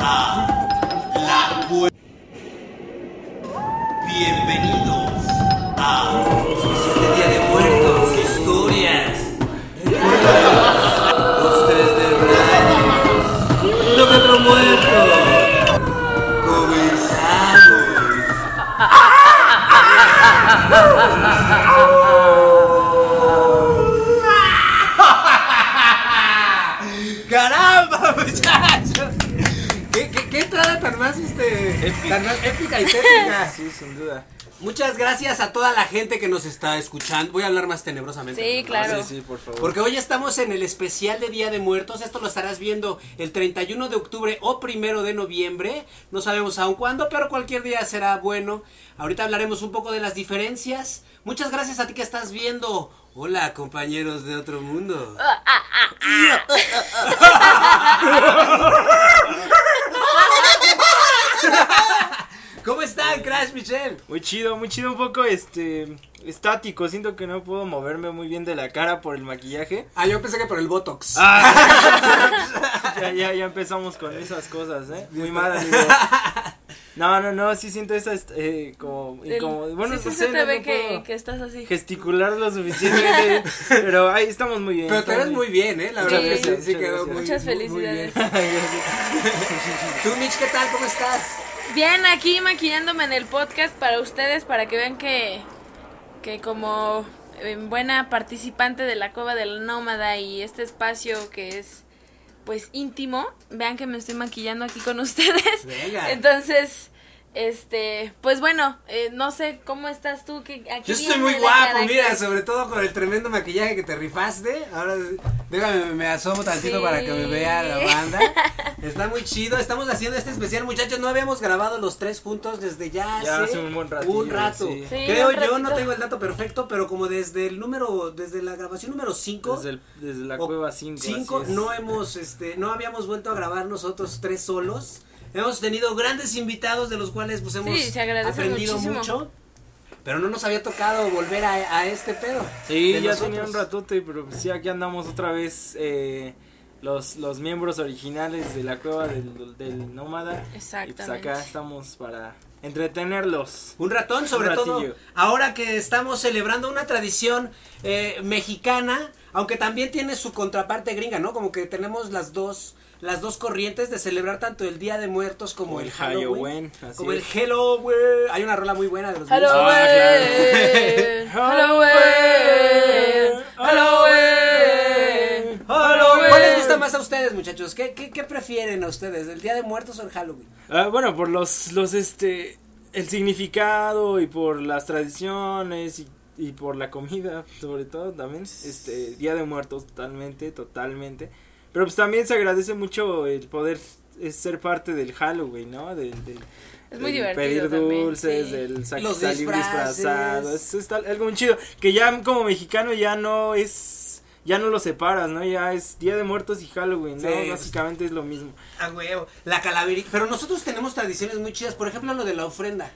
a la. Bienvenidos a gracias a toda la gente que nos está escuchando. Voy a hablar más tenebrosamente. Sí, ¿no? claro. Sí, sí, por favor. Porque hoy estamos en el especial de Día de Muertos. Esto lo estarás viendo el 31 de octubre o primero de noviembre. No sabemos aún cuándo, pero cualquier día será bueno. Ahorita hablaremos un poco de las diferencias. Muchas gracias a ti que estás viendo. Hola, compañeros de otro mundo. ¿Cómo están, Crash Michelle? Muy chido, muy chido, un poco este estático. Siento que no puedo moverme muy bien de la cara por el maquillaje. Ah, yo pensé que por el Botox. Ah, ya, ya, ya empezamos con esas cosas, ¿eh? Muy mal, amigo. No, no, no, sí siento esa, eh, como, El- como, bueno, sí, se te ve no que, que estás así. gesticular lo suficientemente bien, pero ahí estamos muy bien. Pero te ves muy bien, ¿eh? La Sí. verdad que sí, Muchas sí gracias, quedó muy Muchas muy- muy bien. felicidades. Tú, Mitch, ¿qué tal? ¿Cómo estás? Bien, aquí maquillándome en el podcast para ustedes, para que vean que, que como eh, buena participante de la Cueva del Nómada y este espacio que es pues íntimo, vean que me estoy maquillando aquí con ustedes. Venga. Entonces, este, pues bueno, eh, no sé cómo estás tú. Que aquí Yo estoy muy guapo, mira, sobre todo con el tremendo maquillaje que te rifaste. Ahora, déjame, me asomo tantito Sí. para que me vea la banda. Está muy chido, estamos haciendo este especial, muchachos. No habíamos grabado los tres juntos desde ya, Ya hace hace un buen ratillo, un rato. sí. Sí, Creo un yo, no tengo el dato perfecto, pero como desde el número, desde la grabación número 5. Desde, desde la cueva 5. cinco, no hemos, este, no habíamos vuelto a grabar nosotros tres solos. Hemos tenido grandes invitados de los cuales pues hemos Sí, aprendido muchísimo. mucho. Pero no nos había tocado volver a, a este pedo. Sí, ya nosotros. tenía un ratote, pero pues sí, aquí andamos otra vez eh, los, los miembros originales de la cueva del, del nómada. Y pues Exactamente. acá estamos para entretenerlos. Un ratón, sobre Un todo ahora que estamos celebrando una tradición eh, mexicana, aunque también tiene su contraparte gringa, ¿no? Como que tenemos las dos las dos corrientes de celebrar tanto el Día de Muertos como, el el Halloween. Como el. Halloween. Hay una rola muy buena de los Halloween. Halloween. Halloween. Halloween. ¿Cuál les gusta más a ustedes, muchachos? ¿Qué, qué, qué prefieren a ustedes? ¿El Día de Muertos o el Halloween? Ah, bueno, por los, los, este, el significado y por las tradiciones y, y por la comida, sobre todo también, este, Día de Muertos, totalmente, totalmente. Pero pues también se agradece mucho el poder ser parte del Halloween, ¿no? Del, del- Es muy divertido Pedir también, dulces, sí. Los salir disfrazado, es, es tal- algo muy chido. Que ya como mexicano ya no es, ya no lo separas, ¿no? Ya es Día de Muertos y Halloween, ¿no? Sí, Básicamente es lo mismo. A huevo. La calaverita. Pero nosotros tenemos tradiciones muy chidas. Por ejemplo, lo de la ofrenda.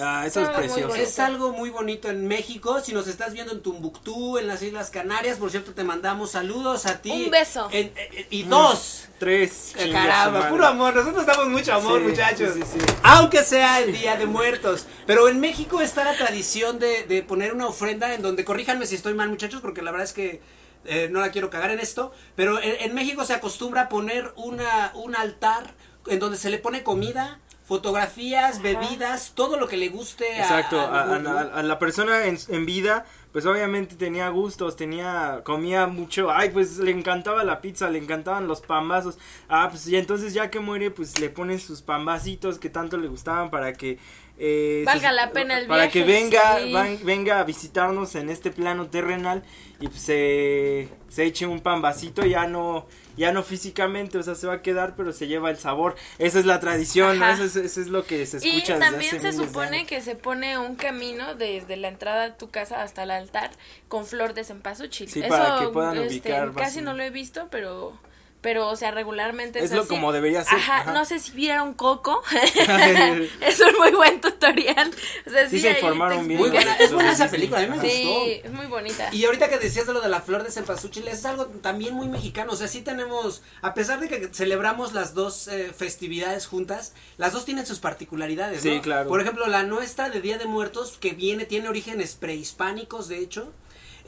Ah, eso es precioso. Es algo muy bonito en México. Si nos estás viendo en Tumbuctú, en las Islas Canarias, por cierto, te mandamos saludos a ti. Un beso. En- en- y dos. Tres. Eh, Caramba, puro amor. Nosotros damos mucho amor, Sí, muchachos. sí, sí, sí. Aunque sea el Día de Muertos. Pero en México está la tradición de, de poner una ofrenda en donde, corríjanme si estoy mal, muchachos, porque la verdad es que eh, no la quiero cagar en esto. Pero en, en México se acostumbra a poner una, un altar en donde se le pone comida. Fotografías, bebidas, todo lo que le guste a- Exacto, a, la persona en, en vida, pues obviamente tenía gustos, tenía, comía mucho, ay, pues le encantaba la pizza, le encantaban los pambazos, ah, pues y entonces ya que muere, pues le ponen sus pambacitos que tanto le gustaban para que... eh, Valga la pena el Para viaje, que venga, sí. van- venga a visitarnos en este plano terrenal y pues se, se eche un pambacito, ya no, ya no físicamente, o sea, se va a quedar, pero se lleva el sabor, esa es la tradición, ¿no? Eso es, eso es lo que se Y escucha desde también hace se de supone que se pone un camino desde la entrada a tu casa hasta el altar con flor de cempasúchil. Sí, Eso para que puedan este, ubicar casi no lo he visto, pero pero o sea, regularmente es, lo así. como debería ser. Ajá, Ajá. no sé si vieron Coco. es un muy buen tutorial. O sea, Sí sí, se informaron bien. Muy buena, es buena esa película, a mí me Sí, gustó. es muy bonita. Y ahorita que decías de lo de la flor de cempasúchil, es algo también muy mexicano. O sea, sí tenemos, a pesar de que celebramos las dos eh, festividades juntas, las dos tienen sus particularidades. Sí, ¿no? claro. Por ejemplo, la nuestra de Día de Muertos, que viene, tiene orígenes prehispánicos, de hecho.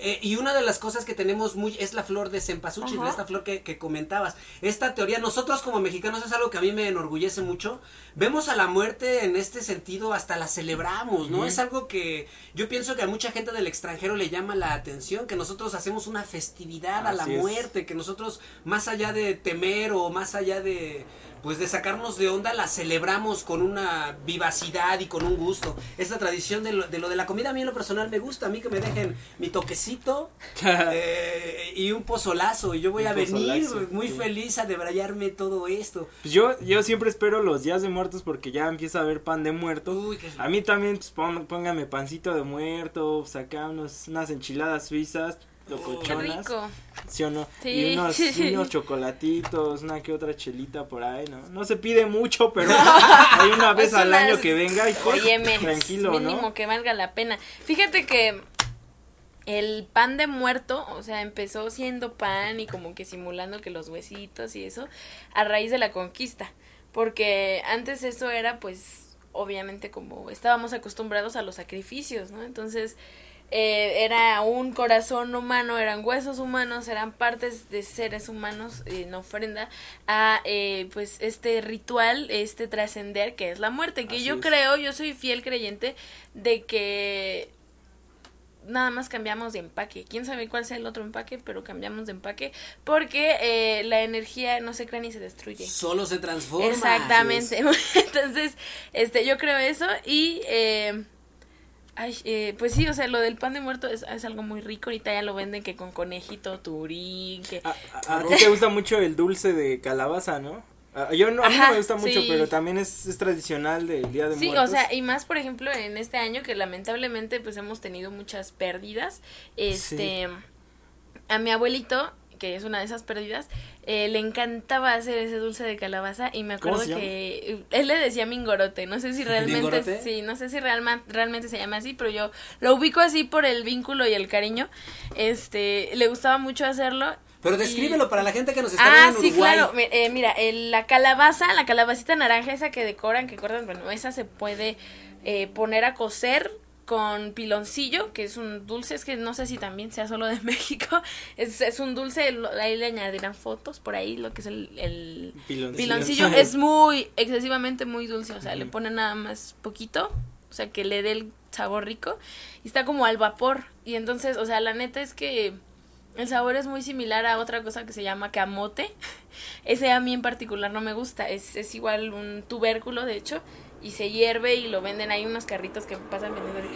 Eh, y una de las cosas que tenemos muy es la flor de cempasúchil, Ajá. esta flor que, que comentabas. Esta teoría, nosotros como mexicanos es algo que a mí me enorgullece mucho. Vemos a la muerte en este sentido, hasta la celebramos, ¿no? Es algo que yo pienso que a mucha gente del extranjero le llama la atención, que nosotros hacemos una festividad a la es. muerte, que nosotros más allá de temer o más allá de pues de sacarnos de onda la celebramos con una vivacidad y con un gusto. Esta tradición de lo, de lo de la comida a mí en lo personal me gusta, a mí que me dejen mi toquecito eh, y un pozolazo y yo voy Un a venir muy sí. feliz a debrayarme todo esto. Pues yo, yo siempre espero los días de muertos porque ya empieza a haber pan de muerto. Uy, qué A mí también, pues póngame pancito de muerto, pues, acá unos, unas enchiladas suizas, Qué locochonas. rico. ¿Sí o no? Sí. Y unos, chocolatitos, una que otra chelita por ahí, ¿no? No se pide mucho, pero hay una vez al año que venga y pues, Óyeme, tranquilo, mínimo ¿no? que valga la pena. Fíjate que el pan de muerto, o sea, empezó siendo pan y como que simulando que los huesitos y eso, a raíz de la conquista. Porque antes eso era pues obviamente como estábamos acostumbrados a los sacrificios, ¿no? Entonces eh, era un corazón humano, eran huesos humanos, eran partes de seres humanos en ofrenda a eh, pues este ritual, este trascender que es la muerte, que Así yo es. creo, yo soy fiel creyente de que nada más cambiamos de empaque. Quién sabe cuál sea el otro empaque, pero cambiamos de empaque porque eh, la energía no se crea ni se destruye. Solo se transforma. Exactamente. Entonces, este, yo creo eso y eh, ay, eh, pues sí, o sea, lo del pan de muerto es, es algo muy rico. Ahorita ya lo venden que con conejito, turín, que A, a- a ti te gusta mucho el dulce de calabaza, ¿no? A- Yo no, a mí no me gusta mucho, sí. pero también es, es tradicional del Día de Sí, Muertos. o sea, y más por ejemplo en este año que lamentablemente pues hemos tenido muchas pérdidas. Este, a mi abuelito, que es una de esas pérdidas, eh, le encantaba hacer ese dulce de calabaza y me ¿Cómo acuerdo que eh, él le decía mingorote, no sé si realmente sí, no sé si realma- realmente se llama así, pero yo lo ubico así por el vínculo y el cariño. Este, le gustaba mucho hacerlo. Pero y- descríbelo para la gente que nos está Ah, viendo en sí, claro. Eh, mira, el- la calabaza, la calabacita naranja, esa que decoran, que cortan, bueno, esa se puede eh, poner a cocer con piloncillo, que es un dulce, es que no sé si también sea solo de México, es, es un dulce, ahí le añadirán fotos por ahí, lo que es el, el Piloncillo. piloncillo, es muy, excesivamente muy dulce, o sea, le ponen nada más poquito, o sea, que le dé el sabor rico, y está como al vapor, y entonces, o sea, la neta es que... El sabor es muy similar a otra cosa que se llama camote. Ese a mí en particular no me gusta. Es, es igual un tubérculo, de hecho, y se hierve y lo venden. Hay unos carritos que pasan vendiendo.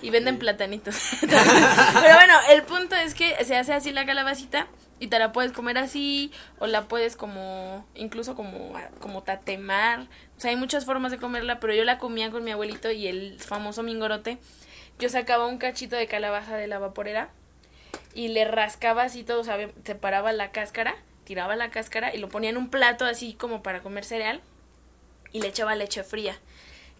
Y venden platanitos. Pero bueno, el punto es que se hace así la calabacita y te la puedes comer así o la puedes como incluso como como tatemar. O sea, hay muchas formas de comerla, pero yo la comía con mi abuelito y el famoso mingorote. Yo sacaba un cachito de calabaza de la vaporera y le rascaba así todo, o sea, separaba la cáscara, tiraba la cáscara y lo ponía en un plato así como para comer cereal y le echaba leche fría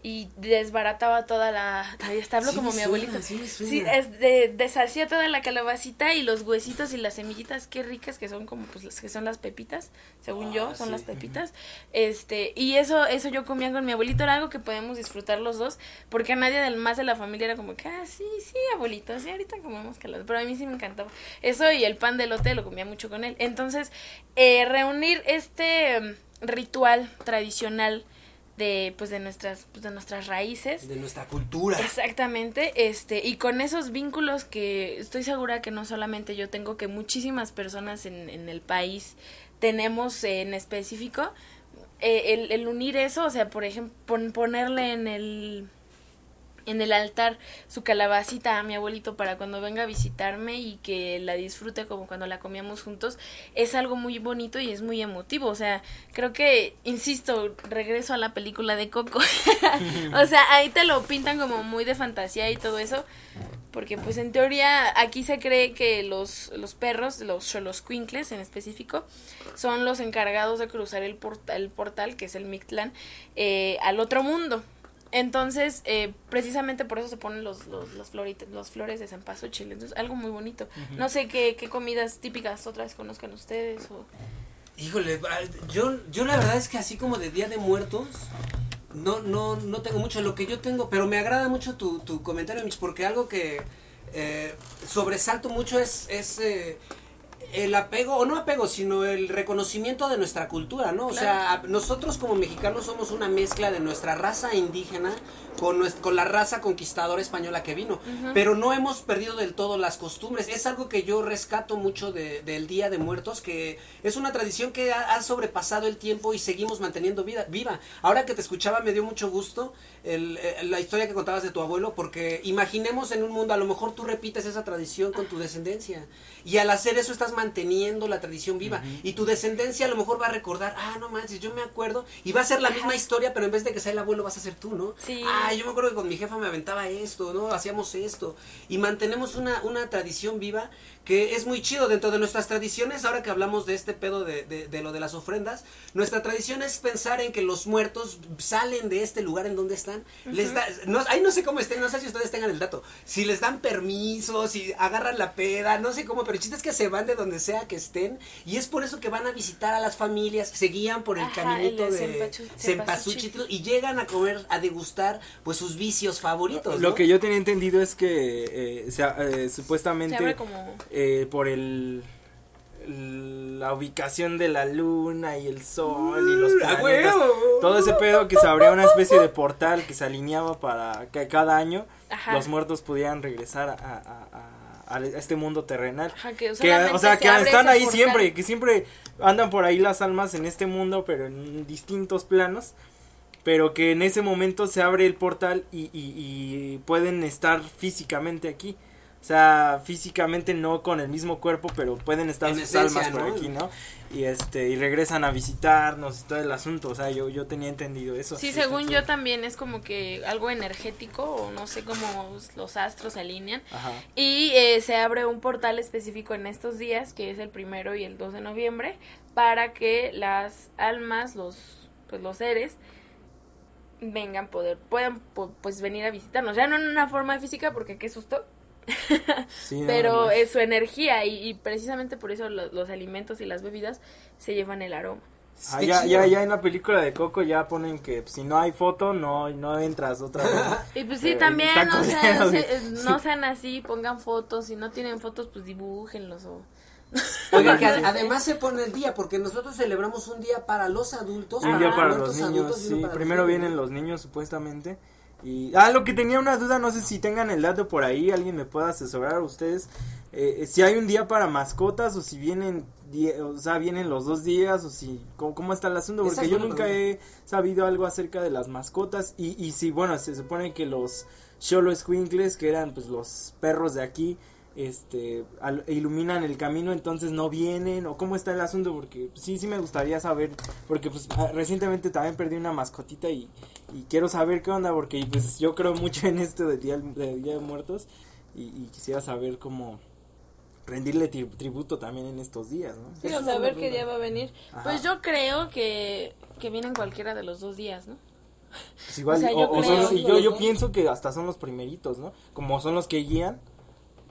y desbarataba toda la ay, hasta hablo Sí como mi abuelito sí es de, deshacía toda la calabacita y los huesitos y las semillitas qué ricas que son como pues las que son las pepitas según yo Ah, son sí. las pepitas. Este y eso eso yo comía con mi abuelito era algo que podemos disfrutar los dos porque a nadie del más de la familia era como que ah sí sí abuelito sí ahorita comemos calabaza pero a mí sí me encantaba. Eso y el pan de lote lo comía mucho con él. Entonces eh, reunir este mm, ritual tradicional de pues de nuestras pues, de nuestras raíces De nuestra cultura. Exactamente, este, y con esos vínculos que estoy segura que no solamente yo tengo, que muchísimas personas en, en el país tenemos en específico, eh, el, el unir eso, o sea, por ejemplo, pon- ponerle en el en el altar su calabacita a mi abuelito para cuando venga a visitarme y que la disfrute como cuando la comíamos juntos, es algo muy bonito y es muy emotivo. O sea, creo que, insisto, regreso a la película de Coco. o sea, ahí te lo pintan como muy de fantasía y todo eso. Porque pues en teoría aquí se cree que los, los perros, los xoloscuincles en específico, son los encargados de cruzar el, portal, el portal, que es el Mictlán, eh, al otro mundo. Entonces, eh, precisamente por eso se ponen los, los, los, los flores de Chile Entonces, algo muy bonito. No sé qué, qué comidas típicas otras conozcan ustedes. O... Híjole, yo, yo la verdad es que así como de Día de Muertos, no, no, no tengo mucho. Lo que yo tengo, pero me agrada mucho tu, tu comentario, Mitch, porque algo que eh, sobresalto mucho es, es eh, el apego, o no apego, sino el reconocimiento de nuestra cultura, ¿no? O sea, nosotros como mexicanos somos una mezcla de nuestra raza indígena con, con la raza conquistadora española que vino, pero no hemos perdido del todo las costumbres. Es algo que yo rescato mucho de, del Día de Muertos, que es una tradición que ha, sobrepasado el tiempo y seguimos manteniendo vida, viva. Ahora que te escuchaba me dio mucho gusto el, eh, la historia que contabas de tu abuelo, porque imaginemos en un mundo, a lo mejor tú repites esa tradición con tu descendencia, y al hacer eso estás manteniendo la tradición viva, y tu descendencia a lo mejor va a recordar, ah, no manches, yo me acuerdo, y va a ser la misma historia, pero en vez de que sea el abuelo vas a ser tú, ¿no? Sí. Ah, yo me acuerdo que con mi jefa me aventaba esto, ¿no? Hacíamos esto, y mantenemos una, una tradición viva que es muy chido. Dentro de nuestras tradiciones, ahora que hablamos de este pedo de, de, lo de las ofrendas, nuestra tradición es pensar en que los muertos salen de este lugar en donde están, les da, no, ahí no sé cómo estén, no sé si ustedes tengan el dato, si les dan permiso, si agarran la peda, no sé cómo, pero el chiste es que se van de donde sea que estén, y es por eso que van a visitar a las familias, se guían por el caminito de Cempasúchitl y llegan a comer, a degustar, pues sus vicios favoritos. Lo que yo tenía entendido es que eh, eh, supuestamente... como eh, por el la ubicación de la luna y el sol y los planetas, todo ese pedo que se abría una especie de portal que se alineaba para que cada año los muertos pudieran regresar a, a, este mundo terrenal. que o sea, que están ahí siempre, que siempre andan por ahí las almas en este mundo, pero en distintos planos. Pero que en ese momento se abre el portal y, y pueden estar físicamente aquí. O sea, físicamente no con el mismo cuerpo, pero pueden estar sus almas por aquí, ¿no? Y este, y regresan a visitarnos y todo el asunto. O sea, yo, yo tenía entendido eso. Sí, según yo también es como que algo energético, o no sé cómo los astros se alinean. Ajá. Y eh, se abre un portal específico en estos días, que es el primero y el 2 de noviembre, para que las almas, los, pues los seres, vengan poder, puedan pues venir a visitarnos. Ya no en una forma física, porque qué susto pero es su energía y, precisamente por eso los, alimentos y las bebidas se llevan el aroma. Ah, ya, ya, ya, en la película de Coco ya ponen que si no hay foto no, no entras otra vez. y pues sí, eh, también no sean, no sean así, pongan fotos, si no tienen fotos pues dibújenlos o... Oiga, que además se pone el día, porque nosotros celebramos un día para los adultos. Un día para los niños, sí. Primero vienen los niños, supuestamente. Y, ah, lo que tenía una duda, no sé si tengan el dato por ahí, alguien me pueda asesorar a ustedes. Eh, si hay un día para mascotas o si vienen, o sea, vienen los dos días o si, ¿cómo, está el asunto? Porque yo nunca he sabido algo acerca de las mascotas y, y si, bueno, se supone que los Cholo Squinkles, que eran pues los perros de aquí, este iluminan el camino entonces no vienen o cómo está el asunto porque sí sí me gustaría saber porque pues ah, recientemente también perdí una mascotita y, quiero saber qué onda porque pues yo creo mucho en esto de día de, día de muertos y, quisiera saber cómo rendirle tributo también en estos días no sí o saber qué día va a venir. Pues yo creo que que vienen cualquiera de los dos días no pues igual, o yo, yo pienso que hasta son los primeritos, ¿no? Como son los que guían,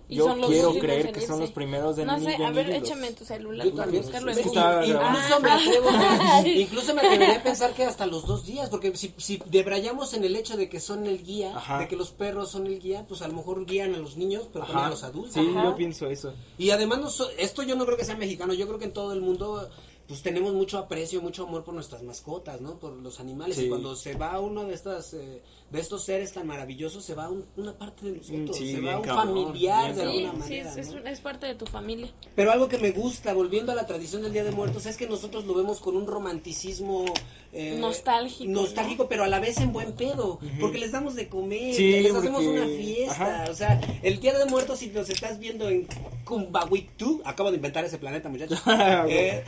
yo quiero creer que son los primeros de No sé, a ver, échame tu celular para buscarlo en Incluso, me atrevo, incluso me atrevería a pensar que hasta los dos días, porque si, si debrayamos en el hecho de que son el guía, de que los perros son el guía, pues a lo mejor guían a los niños, pero también a los adultos. Sí, yo pienso eso. Y además, no esto yo no creo que sea mexicano, yo creo que en todo el mundo pues tenemos mucho aprecio, mucho amor por nuestras mascotas, ¿no? Por los animales. Y cuando se va uno de estas, eh, de estos seres tan maravillosos, se va una parte de nosotros, se va un familiar de alguna manera. Sí, es, parte de tu familia. Pero algo que me gusta, volviendo a la tradición del Día de Muertos, es que nosotros lo vemos con un romanticismo eh, nostálgico. Nostálgico, pero a la vez en buen pedo, porque les damos de comer, les hacemos una fiesta. O sea, el Día de Muertos, si nos estás viendo en Kumbawiktu, acabo de inventar ese planeta, muchachos. eh,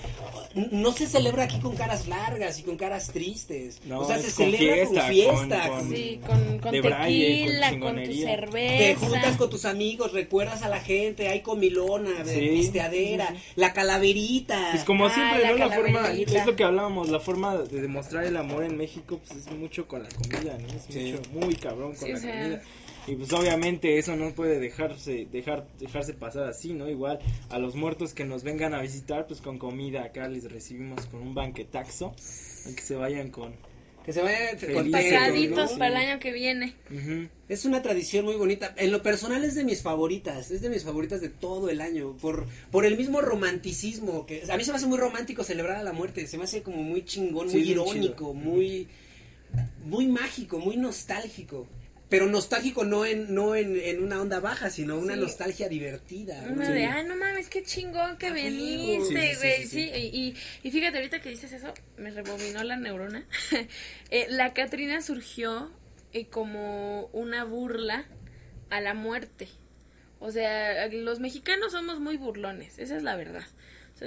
no se celebra aquí con caras largas y con caras tristes. No, o sea, se con celebra fiesta, con fiesta. con- con- Sí, con, con braille, tequila, con con, tu chingonería. Te juntas cerveza. con tus amigos, recuerdas a la gente, hay comilona, Sí. pisteadera, la calaverita. Pues como Ah, siempre, la ¿no? La forma, es lo que hablábamos, la forma de demostrar el amor en México, pues es mucho con la comida, ¿no? Es Sí. mucho, muy cabrón con Sí, la o sea. Y pues obviamente eso no puede dejarse, dejar, dejarse pasar así, ¿no? Igual a los muertos que nos vengan a visitar, pues con comida acá les recibimos con un banquetaxo, a que se vayan con... Que se vayan para el año que viene. Es una tradición muy bonita. En lo personal es de mis favoritas, es de mis favoritas de todo el año, por, por el mismo romanticismo. que A mí se me hace muy romántico celebrar a la muerte, se me hace como muy chingón, Sí, muy irónico, muy, muy mágico, muy nostálgico. Pero nostálgico no en, no en, en una onda baja, sino una Sí. nostalgia divertida. Una Sí. de, ay, no mames, qué chingón que Ah, viniste, Sí, sí, sí, güey. sí, Sí, sí. Y, y, y fíjate, ahorita que dices eso, me rebobinó la neurona. Eh, la Catrina surgió eh, como una burla a la muerte. O sea, los mexicanos somos muy burlones, esa es la verdad.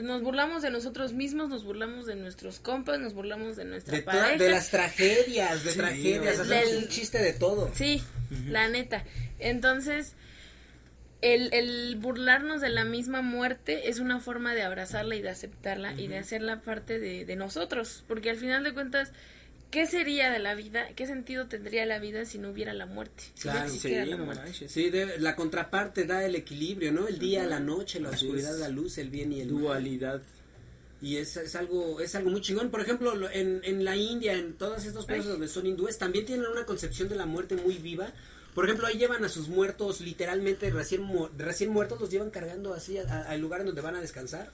Nos burlamos de nosotros mismos, nos burlamos de nuestros compas, nos burlamos de nuestra De, pareja. de las tragedias, de Sí, tragedias, del- hacemos un chiste de todo. Sí, la neta. Entonces, el, el burlarnos de la misma muerte es una forma de abrazarla y de aceptarla y de hacerla parte de, de nosotros. Porque al final de cuentas, ¿qué sería de la vida? ¿Qué sentido tendría la vida si no hubiera la muerte? Si Claro, no existiera Sí, la muerte. manches. Sí, de- la contraparte da el equilibrio, ¿no? El día, la noche, la Así oscuridad, es. la luz, el bien y el mal. Dualidad. Y es, es algo es algo muy chingón. Por ejemplo, lo- en, en la India, en todos estos países donde son hindúes, también tienen una concepción de la muerte muy viva. Por ejemplo, ahí llevan a sus muertos literalmente recién, mu- recién muertos, los llevan cargando así al lugar en donde van a descansar.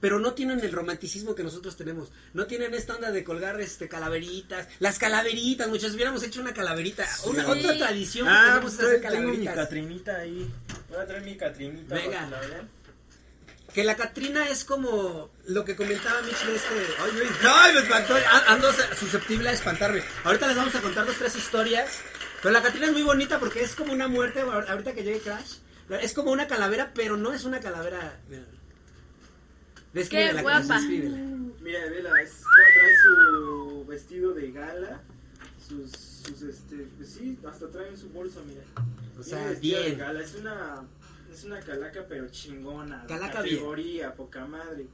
Pero no tienen el romanticismo que nosotros tenemos. No tienen esta onda de colgar este calaveritas. Las calaveritas, muchachos, hubiéramos hecho una calaverita. Una. Otra tradición que Ah, tenemos es hacer pues, tengo mi calaveritas. Catrinita ahí. Voy a traer mi Catrinita. Venga. que la. Que Catrina es como lo que comentaba Mitch de este. Ay, ¡Ay, me espantó! Ando susceptible a espantarme. Ahorita les vamos a contar dos, tres historias. Pero la Catrina es muy bonita porque es como una muerte. ahor- Ahorita que llegue Crash, es como una calavera, pero no es una calavera. Mira. Descríbela, ¡Qué guapa! descríbela. Mira, vela, es- trae su vestido de gala, sus, sus este, pues sí, hasta trae su bolso, mira. O sea, bien. gala, es una, es una calaca pero chingona, de Calaca bien. categoría, poca madre.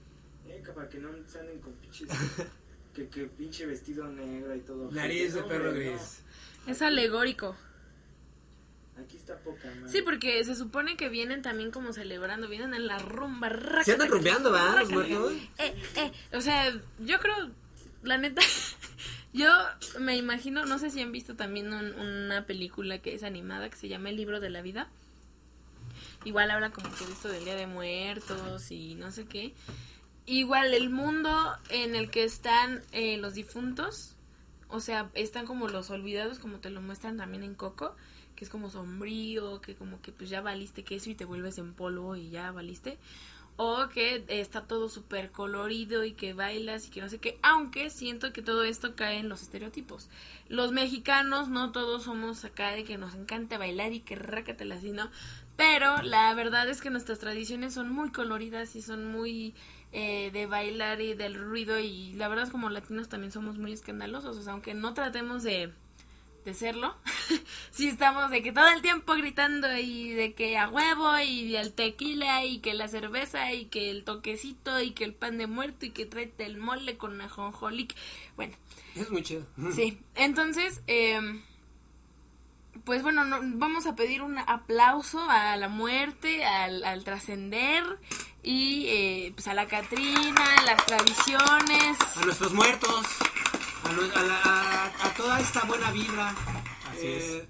Eh, que para que no se anden con pinches, que, que pinche vestido negro y todo. Nariz de perro no. gris. Es alegórico. Aquí está poca madre. Sí, porque se supone que vienen también como celebrando, vienen en la rumba. rácata, Se andan rumbeando, ¿verdad? Los muertos. Eh, eh, o sea, yo creo, la neta, yo me imagino, no sé si han visto también un- una película que es animada que se llama El libro de la vida. Igual habla como que de esto del Día de Muertos y no sé qué. Igual el mundo en el que están eh, los difuntos, o sea, están como los olvidados, como te lo muestran también en Coco, que es como sombrío, que como que pues ya valiste queso y te vuelves en polvo y ya valiste. O que está todo súper colorido y que bailas y que no sé qué. Aunque siento que todo esto cae en los estereotipos. Los mexicanos no todos somos acá de que nos encanta bailar y que rácatela así, ¿no? Pero la verdad es que nuestras tradiciones son muy coloridas y son muy eh, de bailar y del ruido. Y la verdad es como latinos también somos muy escandalosos. O sea, aunque no tratemos de de serlo. sí estamos de que todo el tiempo gritando y de que a huevo y el tequila y que la cerveza y que el toquecito y que el pan de muerto y que tráete el mole con ajonjolí. Bueno, Es muy chido. sí. Entonces, eh, pues bueno, no, vamos a pedir un aplauso a la muerte, al, al trascender y eh, pues a la Catrina, las tradiciones. A nuestros muertos. A, nue- a la- a- a toda esta buena vibra. Así Eh,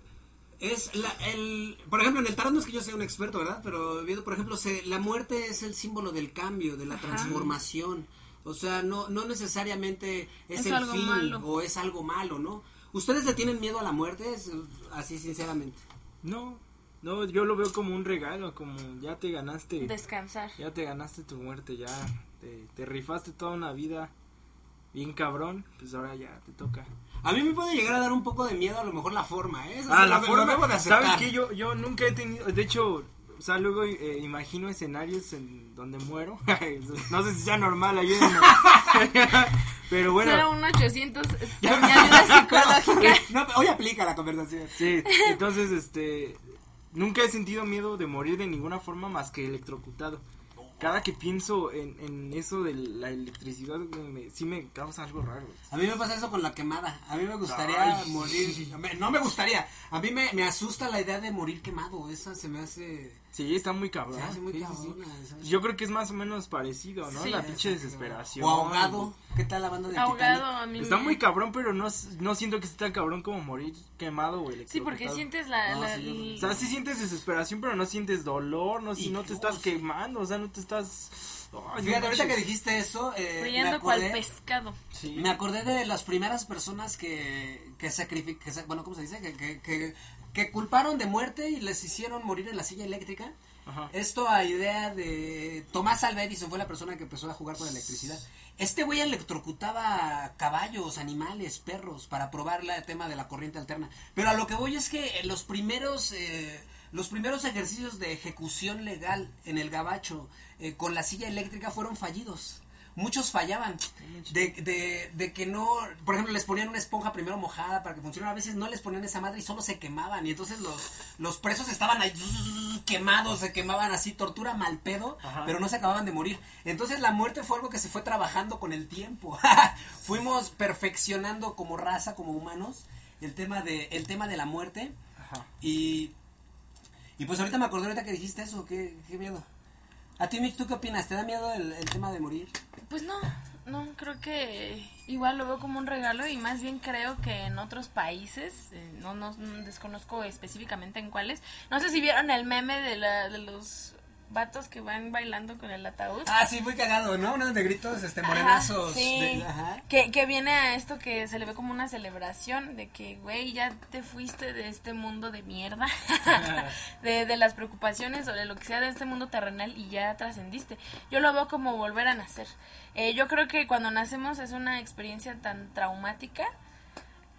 es la, el, por ejemplo, en el tarot no es que yo sea un experto, ¿verdad? Pero viendo, por ejemplo, se, la muerte es el símbolo del cambio, de la Ajá. transformación. O sea, no, no necesariamente es, Es el algo fin malo. o es algo malo, ¿no? ¿Ustedes le tienen miedo a la muerte? Es, así, sinceramente. No, no, yo lo veo como un regalo, como ya te ganaste, Descansar. ya te ganaste tu muerte, ya te, te rifaste toda una vida bien cabrón, pues ahora ya te toca. A mí me puede llegar a dar un poco de miedo a lo mejor la forma, ¿eh? Eso Ah, la forma, debo de aceptar. ¿sabes que Yo, yo nunca he tenido, de hecho, o sea, luego eh, imagino escenarios en donde muero. no sé si sea normal, ayúdenme. Pero bueno. 01800 mi ayuda psicológica. No, hoy aplica la conversación. Sí, entonces, este, nunca he sentido miedo de morir de ninguna forma más que electrocutado. Cada que pienso en, en eso de la electricidad, me, sí me causa algo raro. A mí me pasa eso con la quemada. A mí me gustaría Ay. morir. No me gustaría. A mí me, me asusta la idea de morir quemado. Esa se me hace. Sí, está muy cabrón. Se hace muy Sí. Yo creo que es más o menos parecido, ¿no? Sí. la pinche desesperación. O ahogado. ¿Qué tal la banda de Ahogado Titanic? a mí Está me- muy cabrón, pero no, no siento que esté tan cabrón como morir quemado o Sí, porque sientes la... No, la- O sea, sí sientes desesperación, pero no sientes dolor, no, si no te estás quemando, o sea, no te estás... Ay, Fíjate, ahorita que dijiste eso, eh, me, brillando cual acordé, pescado. Sí. me acordé de las primeras personas que, que sacrificaron, bueno, ¿cómo se dice? Que, que, que, que culparon de muerte y les hicieron morir en la silla eléctrica. Ajá. Esto a idea de Tomás Alva Edison fue la persona que empezó a jugar con electricidad. Este güey electrocutaba caballos, animales, perros para probar el tema de la corriente alterna. Pero a lo que voy es que los primeros eh, los primeros ejercicios de ejecución legal en el gabacho eh, con la silla eléctrica fueron fallidos. Muchos fallaban de, de, de que no, por ejemplo, les ponían una esponja primero mojada para que funcionara, a veces no les ponían esa madre y solo se quemaban y entonces los, los presos estaban ahí quemados, se quemaban así, tortura mal pedo, Ajá. pero no se acababan de morir. Entonces la muerte fue algo que se fue trabajando con el tiempo. Fuimos perfeccionando como raza, como humanos, el tema de, el tema de la muerte Ajá. y, y pues ahorita me acordé ahorita que dijiste eso, qué, qué miedo. A ti, Mitch, ¿tú qué opinas? ¿Te da miedo el, tema de morir? Pues no, no, creo que igual lo veo como un regalo y más bien creo que en otros países, eh, no, no, no desconozco específicamente en cuáles, no sé si vieron el meme de, la, de los vatos que van bailando con el ataúd. Ah, sí, muy cagado, ¿no? Unos negritos, este, Ajá, morenazos. sí. de- ajá. Que, que viene a esto que se le ve como una celebración de que, güey, ya te fuiste de este mundo de mierda, de, de las preocupaciones o de lo que sea de este mundo terrenal y ya trascendiste. Yo lo veo como volver a nacer. Eh, yo creo que cuando nacemos es una experiencia tan traumática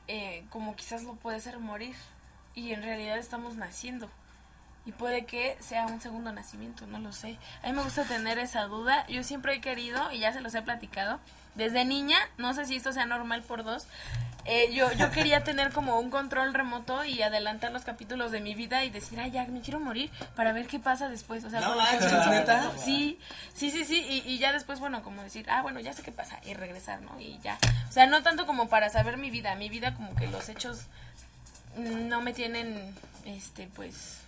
eh, como quizás lo puede ser morir y en realidad estamos naciendo. Y puede que sea un segundo nacimiento, no lo sé. A mí me gusta tener esa duda. Yo siempre he querido, y ya se los he platicado, desde niña, no sé si esto sea normal por dos, eh, yo, yo quería tener como un control remoto y adelantar los capítulos de mi vida y decir, ay, ya, me quiero morir para ver qué pasa después. O sea, No ¿neta? Sí, sí, sí, sí. Y, y ya después, bueno, como decir, ah, bueno, ya sé qué pasa y regresar, ¿no? Y ya. O sea, no tanto como para saber mi vida. Mi vida como que los hechos no me tienen, este, pues,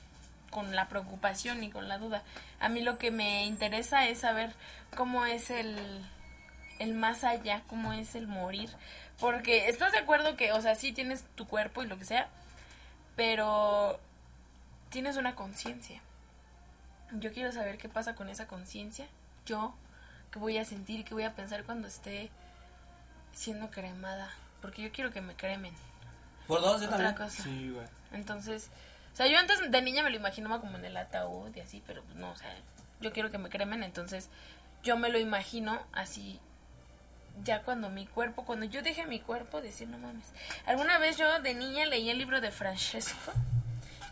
con la preocupación ni con la duda. A mí lo que me interesa es saber cómo es el, el más allá, cómo es el morir. Porque estás de acuerdo que, o sea, sí tienes tu cuerpo y lo que sea, pero tienes una conciencia. Yo quiero saber qué pasa con esa conciencia. Yo, qué voy a sentir, qué voy a pensar cuando esté siendo cremada. Porque yo quiero que me cremen. Por dos, yo Otra también. cosa. Sí, güey. Entonces, o sea, yo antes de niña me lo imaginaba como en el ataúd y así, pero pues no, o sea, yo quiero que me cremen, entonces yo me lo imagino así, ya cuando mi cuerpo, cuando yo deje mi cuerpo, decir, no mames. Alguna vez yo de niña leí el libro de Francesco,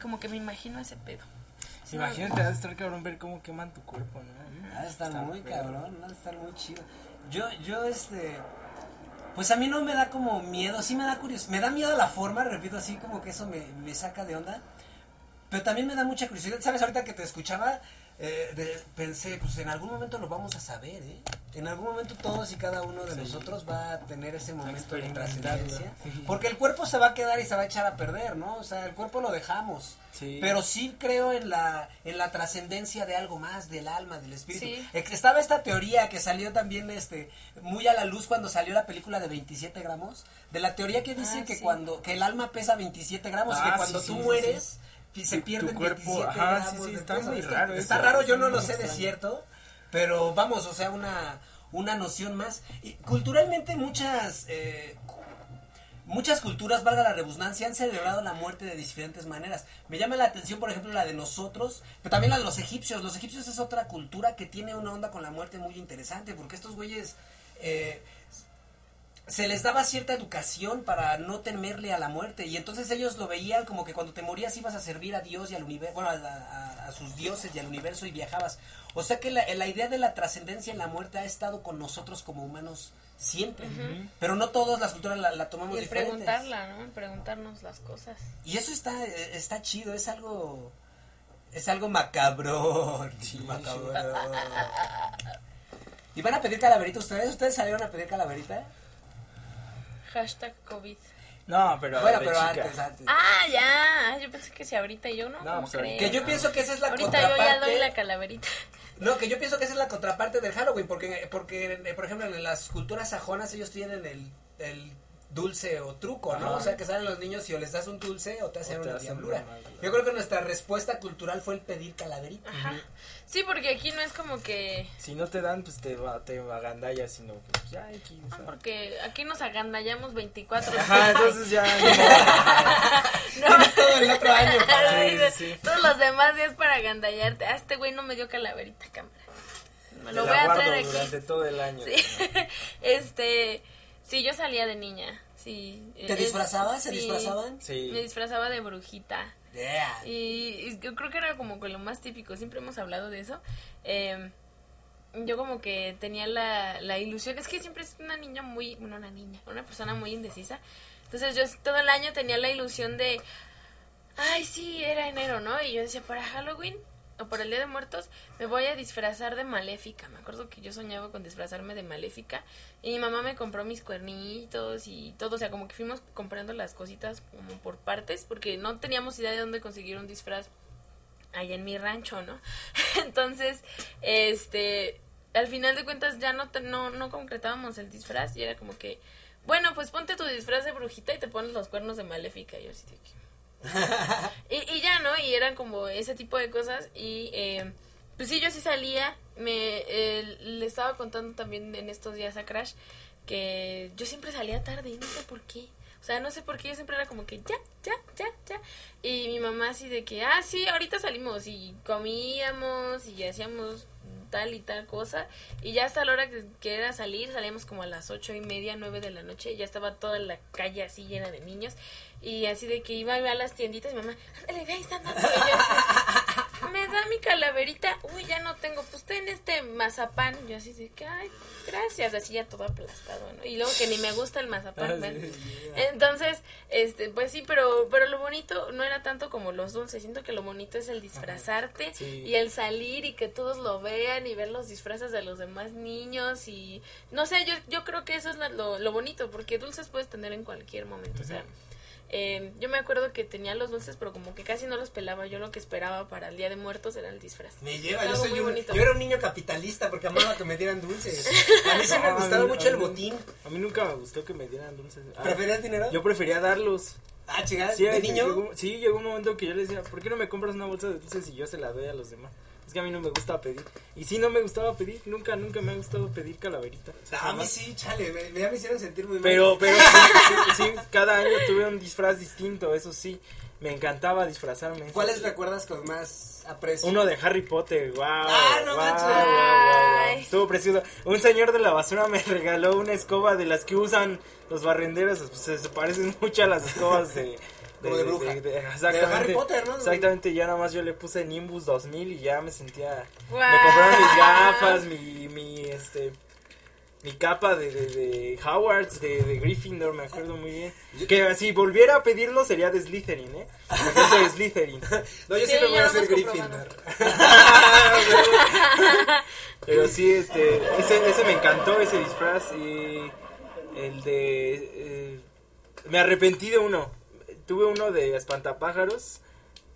como que me imagino ese pedo. Sí, Imagínate, ha de estar cabrón ver cómo queman tu cuerpo, ¿no? Ha de estar Está muy cabrón, ha de estar muy chido. Yo, yo, este. Pues a mí no me da como miedo, sí me da curiosidad. Me da miedo la forma, repito, así como que eso me, me saca de onda. Pero también me da mucha curiosidad. ¿Sabes? Ahorita que te escuchaba, eh, de- pensé, pues en algún momento lo vamos a saber, ¿eh? En algún momento todos y cada uno de nosotros va a tener ese momento de trascendencia. Sí. Porque el cuerpo se va a quedar y se va a echar a perder, ¿no? O sea, el cuerpo lo dejamos. Sí. Pero sí creo en la, en la trascendencia de algo más, del alma, del espíritu. Estaba esta teoría que salió también este muy a la luz cuando salió la película de 27 gramos, de la teoría que dice Ah, que sí. cuando que el alma pesa 27 gramos y Ah, que cuando sí, tú mueres se Tu- tu pierden cuerpo, 27 ajá, gramos sí, sí, está muy raro Está eso, raro, yo no lo sé de cierto, pero vamos, o sea, una una noción más. Y culturalmente muchas eh, Muchas culturas, valga la redundancia, han celebrado la muerte de diferentes maneras. Me llama la atención, por ejemplo, la de nosotros, pero también la de los egipcios. Los egipcios es otra cultura que tiene una onda con la muerte muy interesante, porque estos güeyes eh, se les daba cierta educación para no temerle a la muerte y entonces ellos lo veían como que cuando te morías ibas a servir a Dios y al universo, bueno, a, a- a sus dioses y al universo y viajabas. O sea que la, la idea de la trascendencia en la muerte ha estado con nosotros como humanos siempre, pero no todas las culturas la, la tomamos Y el diferentes. preguntarla, ¿no? Preguntarnos las cosas. Y eso está, está chido, es algo, es algo macabrón, macabrón. ¿Y van a pedir calaverita ustedes? ¿Ustedes salieron a pedir calaverita? Hashtag COVID. No, pero. bueno, pero chica. antes, antes. Ah, ya. Yo pensé que si ahorita y yo no. No, ¿cómo pues ahorita. creen? Que yo pienso que esa es la Ahorita yo ya contraparte. doy la calaverita. No, que yo pienso que esa es la contraparte del Halloween, porque, porque por ejemplo, en las culturas sajonas ellos tienen el, el dulce o truco, ¿no? Ajá. O sea, que salen los niños y o les das un dulce o te hacen O te una hacen diablura. una. Yo creo que nuestra respuesta cultural fue el pedir calaverita. Ajá. Sí, porque aquí no es como que. Si no te dan, pues te, va, te agandallas, sino que pues, ya aquí. Ah, porque aquí nos agandallamos 24 Ajá, entonces ya. No. Todo el otro año para... Sí, sí. Todos los demás días para agandallarte. Ah, este güey no me dio calaverita, cámara. Me lo voy a traer aquí. durante todo el año. Sí. Este, sí, yo salía de niña, sí. ¿Te Es- disfrazabas? ¿Se sí. disfrazaban? Sí. Me disfrazaba de brujita. Y, yo creo que era como que lo más típico, siempre hemos hablado de eso. Eh, yo como que tenía la, la ilusión, es que siempre es una niña muy, bueno, una niña, una persona muy indecisa. Entonces yo todo el año tenía la ilusión de, ay, sí, era enero, ¿no? Y yo decía, para Halloween o para el Día de Muertos me voy a disfrazar de maléfica. Me acuerdo que yo soñaba con disfrazarme de maléfica y mi mamá me compró mis cuernitos y todo, o sea, como que fuimos comprando las cositas como por partes porque no teníamos idea de dónde conseguir un disfraz allá en mi rancho, ¿no? Entonces, este, al final de cuentas ya no, te- no, no concretábamos el disfraz y era como que, bueno, pues ponte tu disfraz de brujita y te pones los cuernos de maléfica. Y yo así de. y, ya, ¿no? Y eran como ese tipo de cosas y... Eh, pues sí, yo sí salía, me eh, le estaba contando también en estos días a Crash que yo siempre salía tarde y no sé por qué. O sea, no sé por qué yo siempre era como que ya, ya, ya, ya. Y mi mamá así de que, ah, sí, ahorita salimos y comíamos y hacíamos tal y tal cosa. Y ya hasta la hora que, que era salir, salíamos como a las ocho y media, nueve de la noche. Y ya estaba toda la calle así llena de niños. Y así de que iba a las tienditas, mi mamá, ándale, ve, ahí están dando. Así, me da mi calaverita. Uy, ya no tengo. Pues ten este mazapán. Y yo así de que, ay, gracias. Así ya todo aplastado, ¿no? Y luego que ni me gusta el mazapán. Ah, bueno. sí, Entonces, este, pues sí, pero, pero lo bonito no era tanto como los dulces. Siento que lo bonito es el disfrazarte Sí. y el salir y que todos lo vean y ver los disfraces de los demás niños y no sé, yo, yo creo que eso es la- lo, lo bonito porque dulces puedes tener en cualquier momento, o sea. Eh, yo me acuerdo que tenía los dulces, pero como que casi no los pelaba. Yo lo que esperaba para el Día de Muertos era el disfraz. Me lleva, yo soy muy un, bonito. yo era un niño capitalista porque amaba que me dieran dulces. A mí sí me gustaba mí- mucho el mí- botín. A mí nunca me gustó que me dieran dulces. Ah, ¿Preferías dinero? Yo prefería darlos. Ah, chingada, Sí, ¿de llegó- niño? sí, llegó un momento que yo le decía, ¿por qué no me compras una bolsa de dulces y yo se la doy a los demás? Que a mí no me gusta pedir. Y sí, no me gustaba pedir. Nunca, nunca me ha gustado pedir calaverita. Ah, a mí sí, chale, me, ya me hicieron sentir muy mal. Pero, pero sí, sí, sí, cada año tuve un disfraz distinto, eso sí. Me encantaba disfrazarme. ¿Cuáles recuerdas con más aprecio? Uno de Harry Potter, wow. Ah, no manches. Ay. Estuvo precioso. Un señor de la basura me regaló una escoba de las que usan los barrenderos. Pues, se, se parecen mucho a las escobas de. Como de bruja. exactamente. De Harry Potter, ¿no? Exactamente, ya nada más yo le puse Nimbus 2000 y ya me sentía. Me compraron mis gafas, mi, mi, este. Mi capa de, de, de Hogwarts, de, de Gryffindor, me acuerdo muy bien. Que si volviera a pedirlo sería de Slytherin, ¿eh? Porque soy Slytherin. No, yo Sí, siempre voy a ser Gryffindor. Pero sí, este, ese, ese me encantó, ese disfraz. Y el de... eh, me arrepentí de uno. Tuve uno de espantapájaros,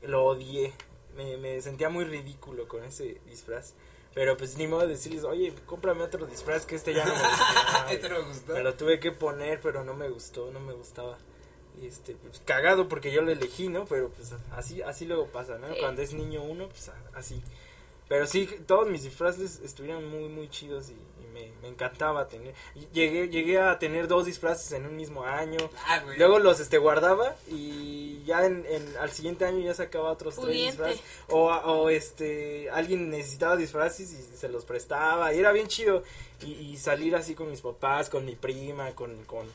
lo odié. Me, me sentía muy ridículo con ese disfraz. Pero pues ni modo de decirles, oye, cómprame otro disfraz que este ya no me gustó. Este no me gustó. Me lo tuve que poner, pero no me gustó, no me gustaba. Y este, pues cagado porque yo lo elegí, ¿no? Pero pues así, así luego pasa, ¿no? Sí. Cuando es niño uno, pues así. Pero sí, todos mis disfraces estuvieron muy, muy chidos y me, me encantaba tener. Llegué, llegué a tener dos disfraces en un mismo año. Ah, güey. Luego los este guardaba y ya en, en- al siguiente año ya sacaba otros tres disfraces. O, o este alguien necesitaba disfraces y se los prestaba. Y era bien chido. Y, y salir así con mis papás, con mi prima, con, con,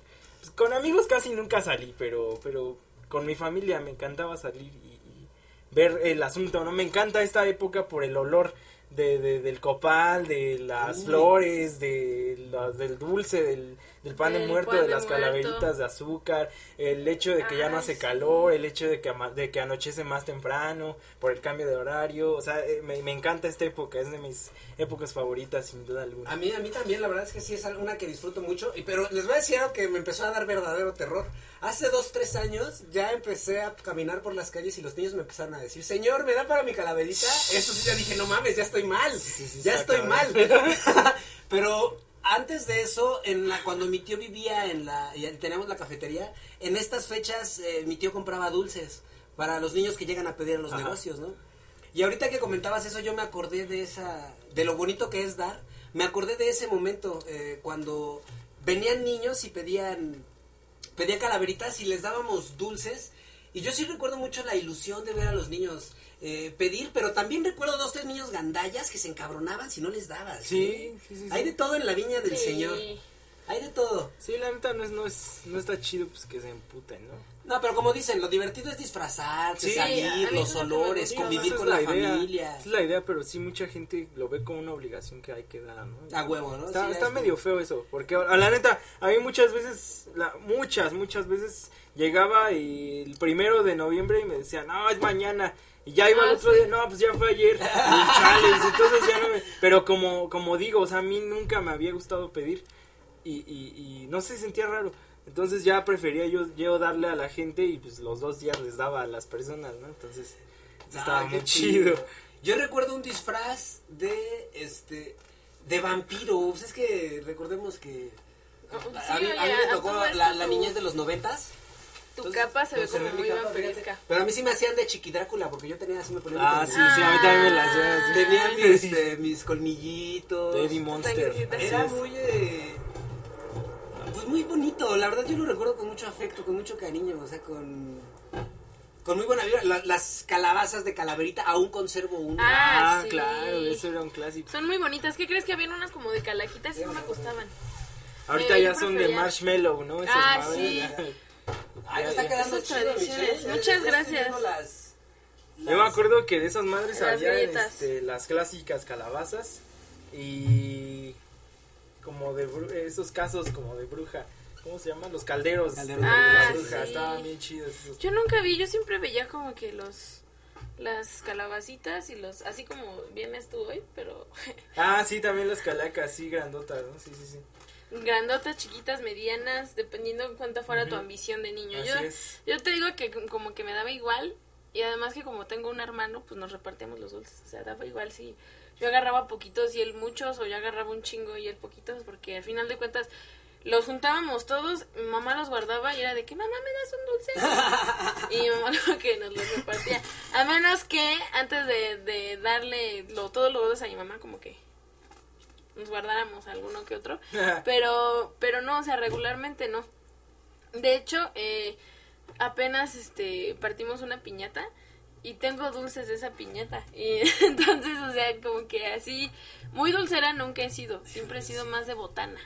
pues, con amigos casi nunca salí, pero, pero con mi familia me encantaba salir y, y ver el asunto, ¿no? Me encanta esta época por el olor de, de- del copal, de las flores, de del dulce, del, del pan de Del muerto, pan de de las muerto. calaveritas de azúcar, el hecho de que ya no hace sí. calor, el hecho de que, ama- de que anochece más temprano por el cambio de horario, o sea, eh, me, me encanta esta época, es de mis épocas favoritas sin duda alguna. A mí, a mí también, la verdad es que sí es una que disfruto mucho. y- Pero les voy a decir algo que me empezó a dar verdadero terror. Hace dos, tres años ya empecé a caminar por las calles y los niños me empezaron a decir, señor, ¿me da para mi calaverita? Eso sí, ya dije, no mames, ya estoy mal. sí, sí, ya estoy mal. pero antes de eso, en la, cuando mi tío vivía en la, y teníamos la cafetería, en estas fechas eh, mi tío compraba dulces para los niños que llegan a pedir a los Ajá. negocios, ¿no? Y ahorita que comentabas eso, yo me acordé de esa, de lo bonito que es dar. Me acordé de ese momento eh, cuando venían niños y pedían, pedían calaveritas y les dábamos dulces. Y yo sí recuerdo mucho la ilusión de ver a los niños eh, pedir, pero también recuerdo dos, tres niños gandallas que se encabronaban si no les dabas. Sí, sí, sí, sí. Hay de todo en la viña del Sí. Señor. Hay de todo. Sí, la neta no es, no es, no está chido pues que se emputen, ¿no? No, pero como dicen, lo divertido es disfrazarse, salir, los olores, convivir con la, idea, familia. esa Es la idea, pero sí mucha gente lo ve como una obligación que hay que dar, ¿no? A huevo, ¿no? Está, Sí, está es medio feo eso, porque a la neta, a mí muchas veces, la, muchas, muchas veces llegaba y el primero de noviembre y me decía, no, es mañana. Y ya iba Ah, el otro sí. día, no, pues ya fue ayer. Chales, entonces ya no me... Pero como, como digo, o sea, a mí nunca me había gustado pedir y, y, y no sé, sentía raro. Entonces ya prefería yo, yo darle a la gente y pues los dos días les daba a las personas, ¿no? Entonces estaba Ah, muy qué chido. Yo recuerdo un disfraz de este de vampiro. Pues es que recordemos que sí, a, mí, a mí me a tocó la, la niñez de los noventas. Tu Entonces, capa se ve como muy capa, vampiresca. Pero a mí sí me hacían de chiquidrácula porque yo tenía así me ponía Ah, sí, sí, a mí también me las veo así. Tenía mis, este, mis colmillitos. De Eddie Monster. Era muy eh, pues muy bonito, la verdad yo lo recuerdo con mucho afecto, con mucho cariño, o sea, con con muy buena vibra. La- las calabazas de calaverita aún conservo una. Ah, Ah, sí. claro, eso era un clásico. Son muy bonitas. ¿Qué crees que habían unas como de calajitas y no me gustaban? Ahorita Eh, ya yo son de marshmallow, ¿no? Esas Ah, madres, sí. ya. Ay, Ya, está quedando chido, tradiciones. Michelle. Muchas Ya estoy gracias. viendo las- Yo me las- acuerdo que de esas madres Las había este, las clásicas calabazas y como de bru- esos casos como de bruja. ¿Cómo se llaman? Los calderos. Calderos de de la Ah, bruja. sí. Estaban bien chidos. esos. Yo nunca vi, yo siempre veía como que los las calabacitas y los así como vienes tú hoy, pero Ah, sí, también las calacas, sí, grandotas, ¿no? Sí, sí, sí. Grandotas, chiquitas, medianas, dependiendo en cuánta fuera tu ambición de niño. Así Yo es. yo te digo que como que me daba igual y además que como tengo un hermano, pues nos repartíamos los dulces, o sea, daba igual si yo agarraba poquitos y él muchos o yo agarraba un chingo y él poquitos porque al final de cuentas los juntábamos todos, mi mamá los guardaba y era de que mamá me das un dulce y mi mamá como que nos los repartía a menos que antes de, de darle lo, todos los dulces a mi mamá como que nos guardáramos alguno que otro pero pero no o sea regularmente no. De hecho eh, apenas este partimos una piñata y tengo dulces de esa piñata. Y entonces o sea como que así muy dulcera nunca he sido siempre he sido más de botana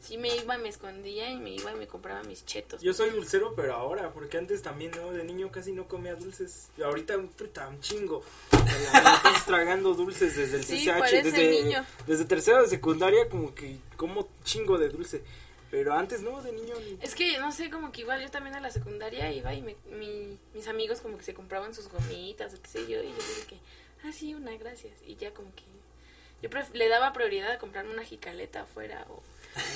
sí me iba me escondía y me iba y me compraba mis chetos Yo soy dulcero, pero ahora, porque antes también, ¿no? De niño casi no comía dulces. Y ahorita, puta, un chingo. Estás tragando dulces desde el Sí, CCH. desde, niño. desde tercera de secundaria, como que como chingo de dulce. Pero antes, no, de niño. ni- Es que, no sé, como que igual yo también a la secundaria iba y me, mi- mis amigos como que se compraban sus gomitas o qué sé yo, y yo dije que, ah, sí, una, gracias. Y ya como que yo pref- le daba prioridad a comprarme una jicaleta afuera o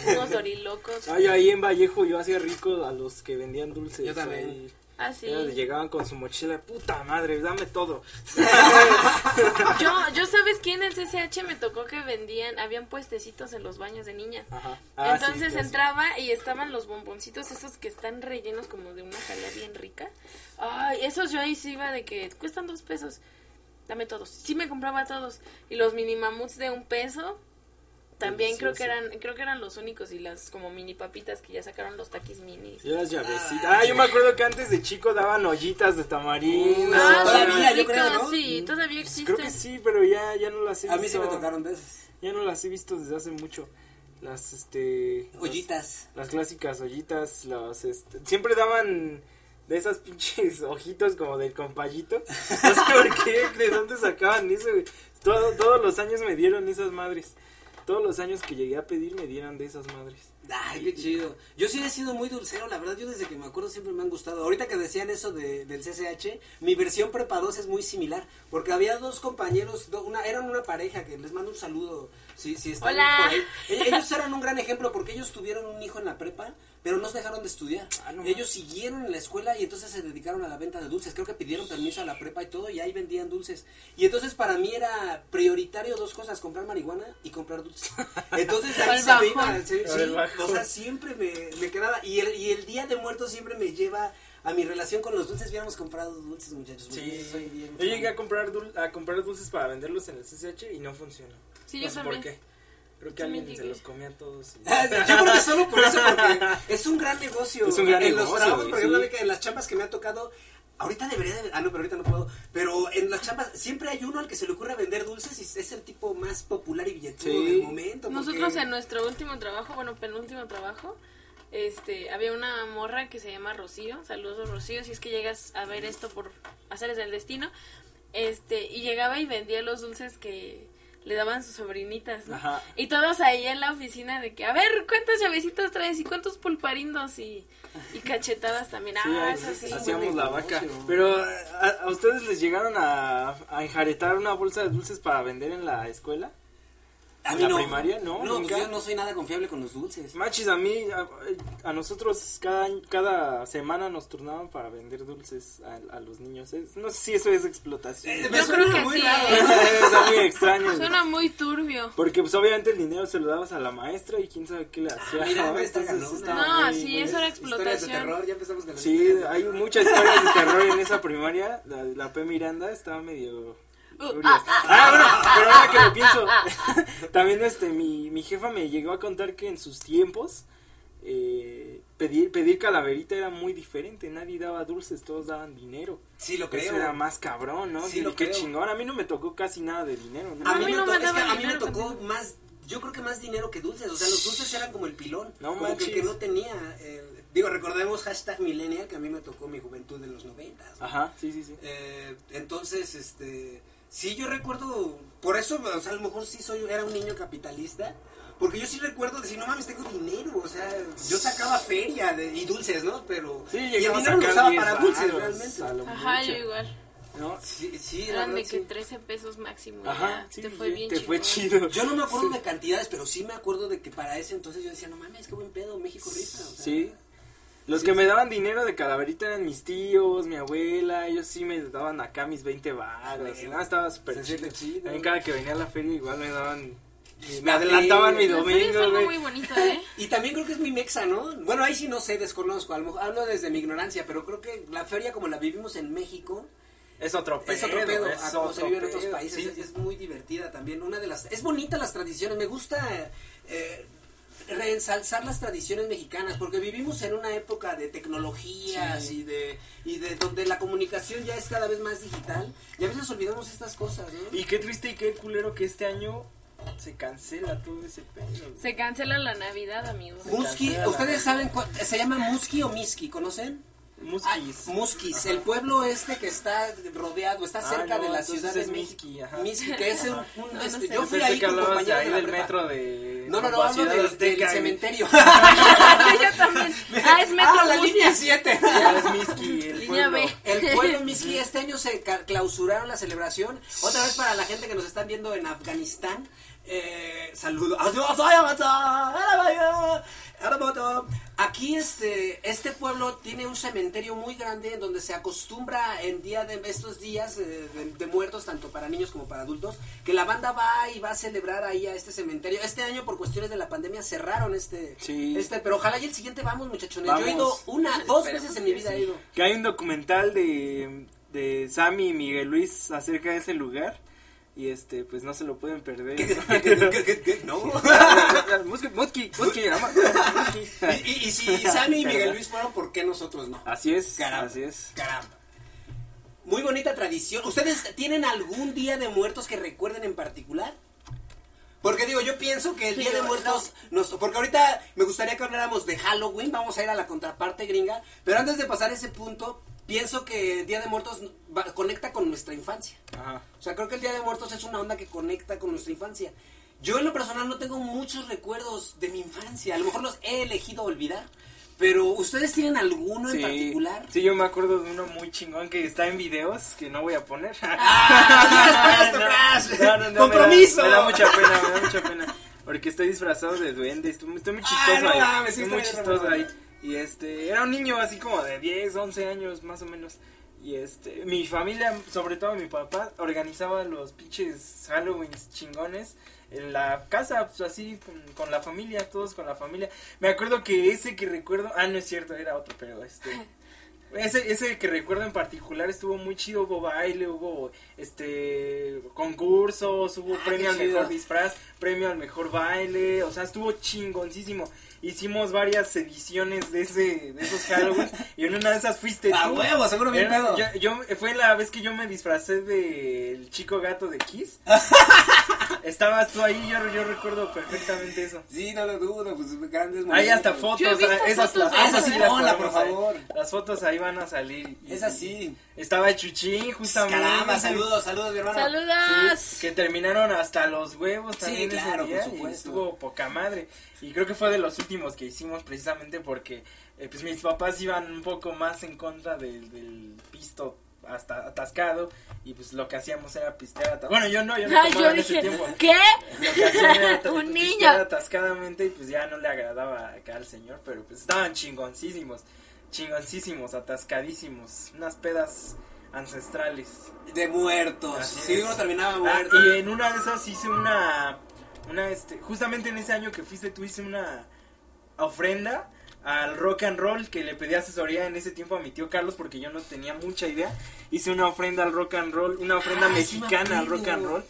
unos dorilocos. Ay, ahí en Vallejo yo hacía rico a los que vendían dulces. Yo también. ahí. Ah, sí. Ellos Llegaban con su mochila, puta madre, dame todo. Yo, yo sabes que en el CCH me tocó que vendían, habían puestecitos en los baños de niñas. Ajá. Ah, Entonces entraba y estaban los bomboncitos esos que están rellenos como de una jalea bien rica. Ay, esos yo ahí sí iba de que cuestan dos pesos. Dame todos. Sí me compraba todos. Y los mini mamuts de un peso. También creo que eran creo que eran los únicos y las como mini papitas que ya sacaron los taquis minis. Y las llavecitas. Ah, yo me acuerdo que antes de chico daban ollitas de tamarindo. Ah, sí, todavía, yo creo, ¿no? Sí, todavía existen. Creo que sí, pero ya, ya no las he A visto. mí sí me tocaron de esas. Ya no las he visto desde hace mucho. Las, este... Ollitas. Las, clásicas ollitas, las, este... Siempre daban de esas pinches ojitos como del compayito. No sé por qué, de dónde sacaban eso, güey. Todo- todos los años me dieron esas madres. Todos los años que llegué a pedir me dieron de esas madres. Ay, qué chido. Yo sí he sido muy dulcero, la verdad, yo desde que me acuerdo siempre me han gustado. Ahorita que decían eso de, del CCH, mi versión prepa 2 es muy similar, porque había dos compañeros, do- una, eran una pareja que les mando un saludo, si, si están Hola. por ahí. E- Ellos eran un gran ejemplo porque ellos tuvieron un hijo en la prepa, pero no se dejaron de estudiar. Ah, no ellos siguieron en la escuela y entonces se dedicaron a la venta de dulces. Creo que pidieron permiso a la prepa y todo y ahí vendían dulces. Y entonces para mí era prioritario dos cosas, comprar marihuana y comprar dulces. Entonces ahí se iba, sí, o sea, siempre me, me quedaba. Y el, y el día de muertos siempre me lleva a mi relación con los dulces. Hubiéramos comprado dulces, muchachos. soy bien Yo llegué a comprar, dul- a comprar dulces para venderlos en el CCH y no funcionó. Sí, no yo sé también. por qué. Creo que alguien se los comía a todos. y- Yo creo que solo por eso, porque es un gran negocio. Es un gran en los negocio, trabajos, güey, por ejemplo, sí. en las chambas que me ha tocado, ahorita debería de, ah, no, pero ahorita no puedo, pero en las chambas siempre hay uno al que se le ocurre vender dulces y es el tipo más popular y billetudo Sí. del momento. Nosotros porque- en nuestro último trabajo, bueno, penúltimo trabajo, este, había una morra que se llama Rocío, saludos Rocío, si es que llegas a ver esto por hacerles el destino, este, y llegaba y vendía los dulces que le daban sus sobrinitas, ¿no? Ajá. Y todos ahí en la oficina de que, a ver, ¿cuántas llavecitas traes y cuántos pulparindos y, y cachetadas también? Sí, ah, eso sí. hacíamos la vaca. Pero ¿a, a ustedes les llegaron a, a enjaretar una bolsa de dulces para vender en la escuela? A ¿En mí la no. primaria? No, No, nunca. pues yo no soy nada confiable con los dulces. Machis, a mí, a, a nosotros cada, año- cada semana nos turnaban para vender dulces a, a los niños. Es- no sé si eso es explotación. Eh, Yo me creo suena que muy sí, raro. Está muy extraño. Suena muy turbio. Porque pues obviamente el dinero se lo dabas a la maestra y quién sabe qué le hacía. Ah, mira, ¿no? No, muy- sí, muy- eso era Historias de explotación. terror, ya empezamos con Sí, hay muchas historias de terror en esa primaria. La, la P. Miranda estaba medio. Uh. Ah, bueno, pero ahora que lo pienso, también este, mi, mi jefa me llegó a contar que en sus tiempos eh, pedir, pedir calaverita era muy diferente. Nadie daba dulces, todos daban dinero. Sí, lo Eso creo. era más cabrón, ¿no? Sí, lo qué creo. chingón. A mí no me tocó casi nada de dinero. ¿no? A A mí, mí me no to- me es que daban a mí me dinero tocó más, yo creo que más dinero que dulces, o sea, los dulces eran como el pilón, No como que no tenía, eh, digo, recordemos hashtag millennial, que a mí me tocó mi juventud en los noventas, ¿no? Ajá, sí, sí, sí. Eh, entonces, este, sí yo recuerdo, por eso, o sea, a lo mejor sí soy, era un niño capitalista, porque yo sí recuerdo decir, no mames, tengo dinero, o sea, yo sacaba feria de, y dulces, ¿no? Pero, Sí, y el dinero lo usaba 10 para dulces, realmente. Ajá, yo igual. ¿no? Sí, sí, Eran de verdad, que sí. 13 pesos máximo. Ajá, sí, te fue bien te fue chido. Yo no me acuerdo de cantidades, pero sí me acuerdo de que para ese entonces yo decía, no mames, qué buen pedo, México rifa. O sea, Sí. Los que me daban dinero de calaverita eran mis tíos, mi abuela, ellos sí me daban acá mis 20 baros. No, estaba súper chido. chido. También cada que venía a la feria igual me daban, me La adelantaban mi feria es domingo, algo muy bonito, ¿eh? Y también creo que es muy mexa, ¿no? Bueno, ahí sí no sé, desconozco, a lo mejor hablo desde mi ignorancia, pero creo que la feria como la vivimos en México Es otro pedo. es otro pedo, es a como se vive en otro otros países, sí, es, es muy divertida también, una de las, es bonita las tradiciones, me gusta eh, reensalzar las tradiciones mexicanas, porque vivimos en una época de tecnologías Sí. y de y de donde la comunicación ya es cada vez más digital, y a veces olvidamos estas cosas, ¿no? Y qué triste y qué culero que este año se cancela todo ese pedo. güey. Se cancela la Navidad, amigos. La ustedes saben, cuál- se llama Musky o Miski, ¿conocen? Muskis. Ah, Musquis, el pueblo este que está rodeado, está Ah, cerca no, de la ciudad de México. Ajá. Misqui, que es un, un, no este, sé. yo fui ahí con de compañeros ahí de la del prepa. metro de... No, no, no, hablo Ciudad del, cementerio. yo también. Ah, es Metro ah, la Musquis. línea 7. Ya es Misqui, el Línea pueblo. B. El pueblo Miski, este año se clausuraron la celebración. Otra vez para la gente que nos están viendo en Afganistán. Eh, saludos. Aquí este, este pueblo tiene un cementerio muy grande en donde se acostumbra en día de estos días eh, de, de muertos, tanto para niños como para adultos, que la banda va y va a celebrar ahí a este cementerio. Este año por cuestiones de la pandemia cerraron este, Sí. este, pero ojalá y el siguiente vamos muchachones. Yo he ido una, dos Esperemos veces en mi vida he ido. Que hay un documental de, de Sammy y Miguel Luis acerca de ese lugar. Y este pues no se lo pueden perder. ¿Qué, qué, qué, qué, qué, qué? No. Musky. Y, y- y si Sammy y Miguel Luis fueron, ¿por qué nosotros no? Así es, Caramba. así es. Caramba. Muy bonita tradición. ¿Ustedes tienen algún día de muertos que recuerden en particular? Porque digo, yo pienso que el Día de Muertos, nos, porque ahorita me gustaría que habláramos de Halloween, vamos a ir a la contraparte gringa, pero antes de pasar ese punto, pienso que Día de Muertos va- conecta con nuestra infancia. Ajá. O sea, creo que el Día de Muertos es una onda que conecta con nuestra infancia. Yo en lo personal no tengo muchos recuerdos de mi infancia, a lo mejor los he elegido olvidar, pero ¿ustedes tienen alguno en particular? sí, yo me acuerdo de uno muy chingón que está en videos que no voy a poner. ¡Ah! esto, Crash! No, no, no, ¡Compromiso! Me da, me da mucha pena, me da mucha pena. Porque estoy disfrazado de duende, estoy, estoy muy chistoso Ah, ahí. sí estoy muy está bien, chistoso no ahí. Y este, era un niño así como de 10, 11 años más o menos. Y este, mi familia, sobre todo mi papá, organizaba los pinches Halloween chingones en la casa, pues así, con, con la familia, todos con la familia. Me acuerdo que ese que recuerdo, ah, no es cierto, era otro, pero este... Ese, ese que recuerdo en particular estuvo muy chido, hubo baile, hubo este concursos, hubo Ah, premio al mejor disfraz, premio al mejor baile, o sea, estuvo chingoncísimo. Hicimos varias ediciones de ese, de esos Halloween, y en una de esas fuiste ¡A tú. huevo! Seguro bien pedo. yo, yo- fue la vez que yo me disfracé del chico gato de Kiss. Estabas tú ahí, yo, yo recuerdo perfectamente eso. Sí, no lo dudo, pues grandes Hay hasta momentos. fotos, Yo he visto esas, fotos las esas, sí las ahí. favor. Las fotos ahí van a salir. Es así. Estaba Chuchín, justamente. Caramba, saludos, saludos, mi hermano. ¡Saludos! Sí, que terminaron hasta los huevos Sí, también claro, ese día por y supuesto. estuvo poca madre. Y creo que fue de los últimos que hicimos precisamente porque eh, pues mis papás iban un poco más en contra del, del pisto hasta atascado y pues lo que hacíamos era pistear Bueno, yo no, yo no Ay, tomaba yo en ese dije, tiempo. ¿qué? Lo que hacían era ata- Un niño. pistear atascadamente y pues ya no le agradaba acá al señor, pero pues estaban chingoncísimos, chingoncísimos, atascadísimos, unas pedas ancestrales. De muertos. Así Sí, es. uno terminaba Ah, muerto. y en una de esas hice una, una este, justamente en ese año que fuiste tú hice una ofrenda al rock and roll que le pedí asesoría en ese tiempo a mi tío Carlos porque yo no tenía mucha idea. Hice una ofrenda al rock and roll, una ofrenda Ah, sí me mexicana al rock and roll.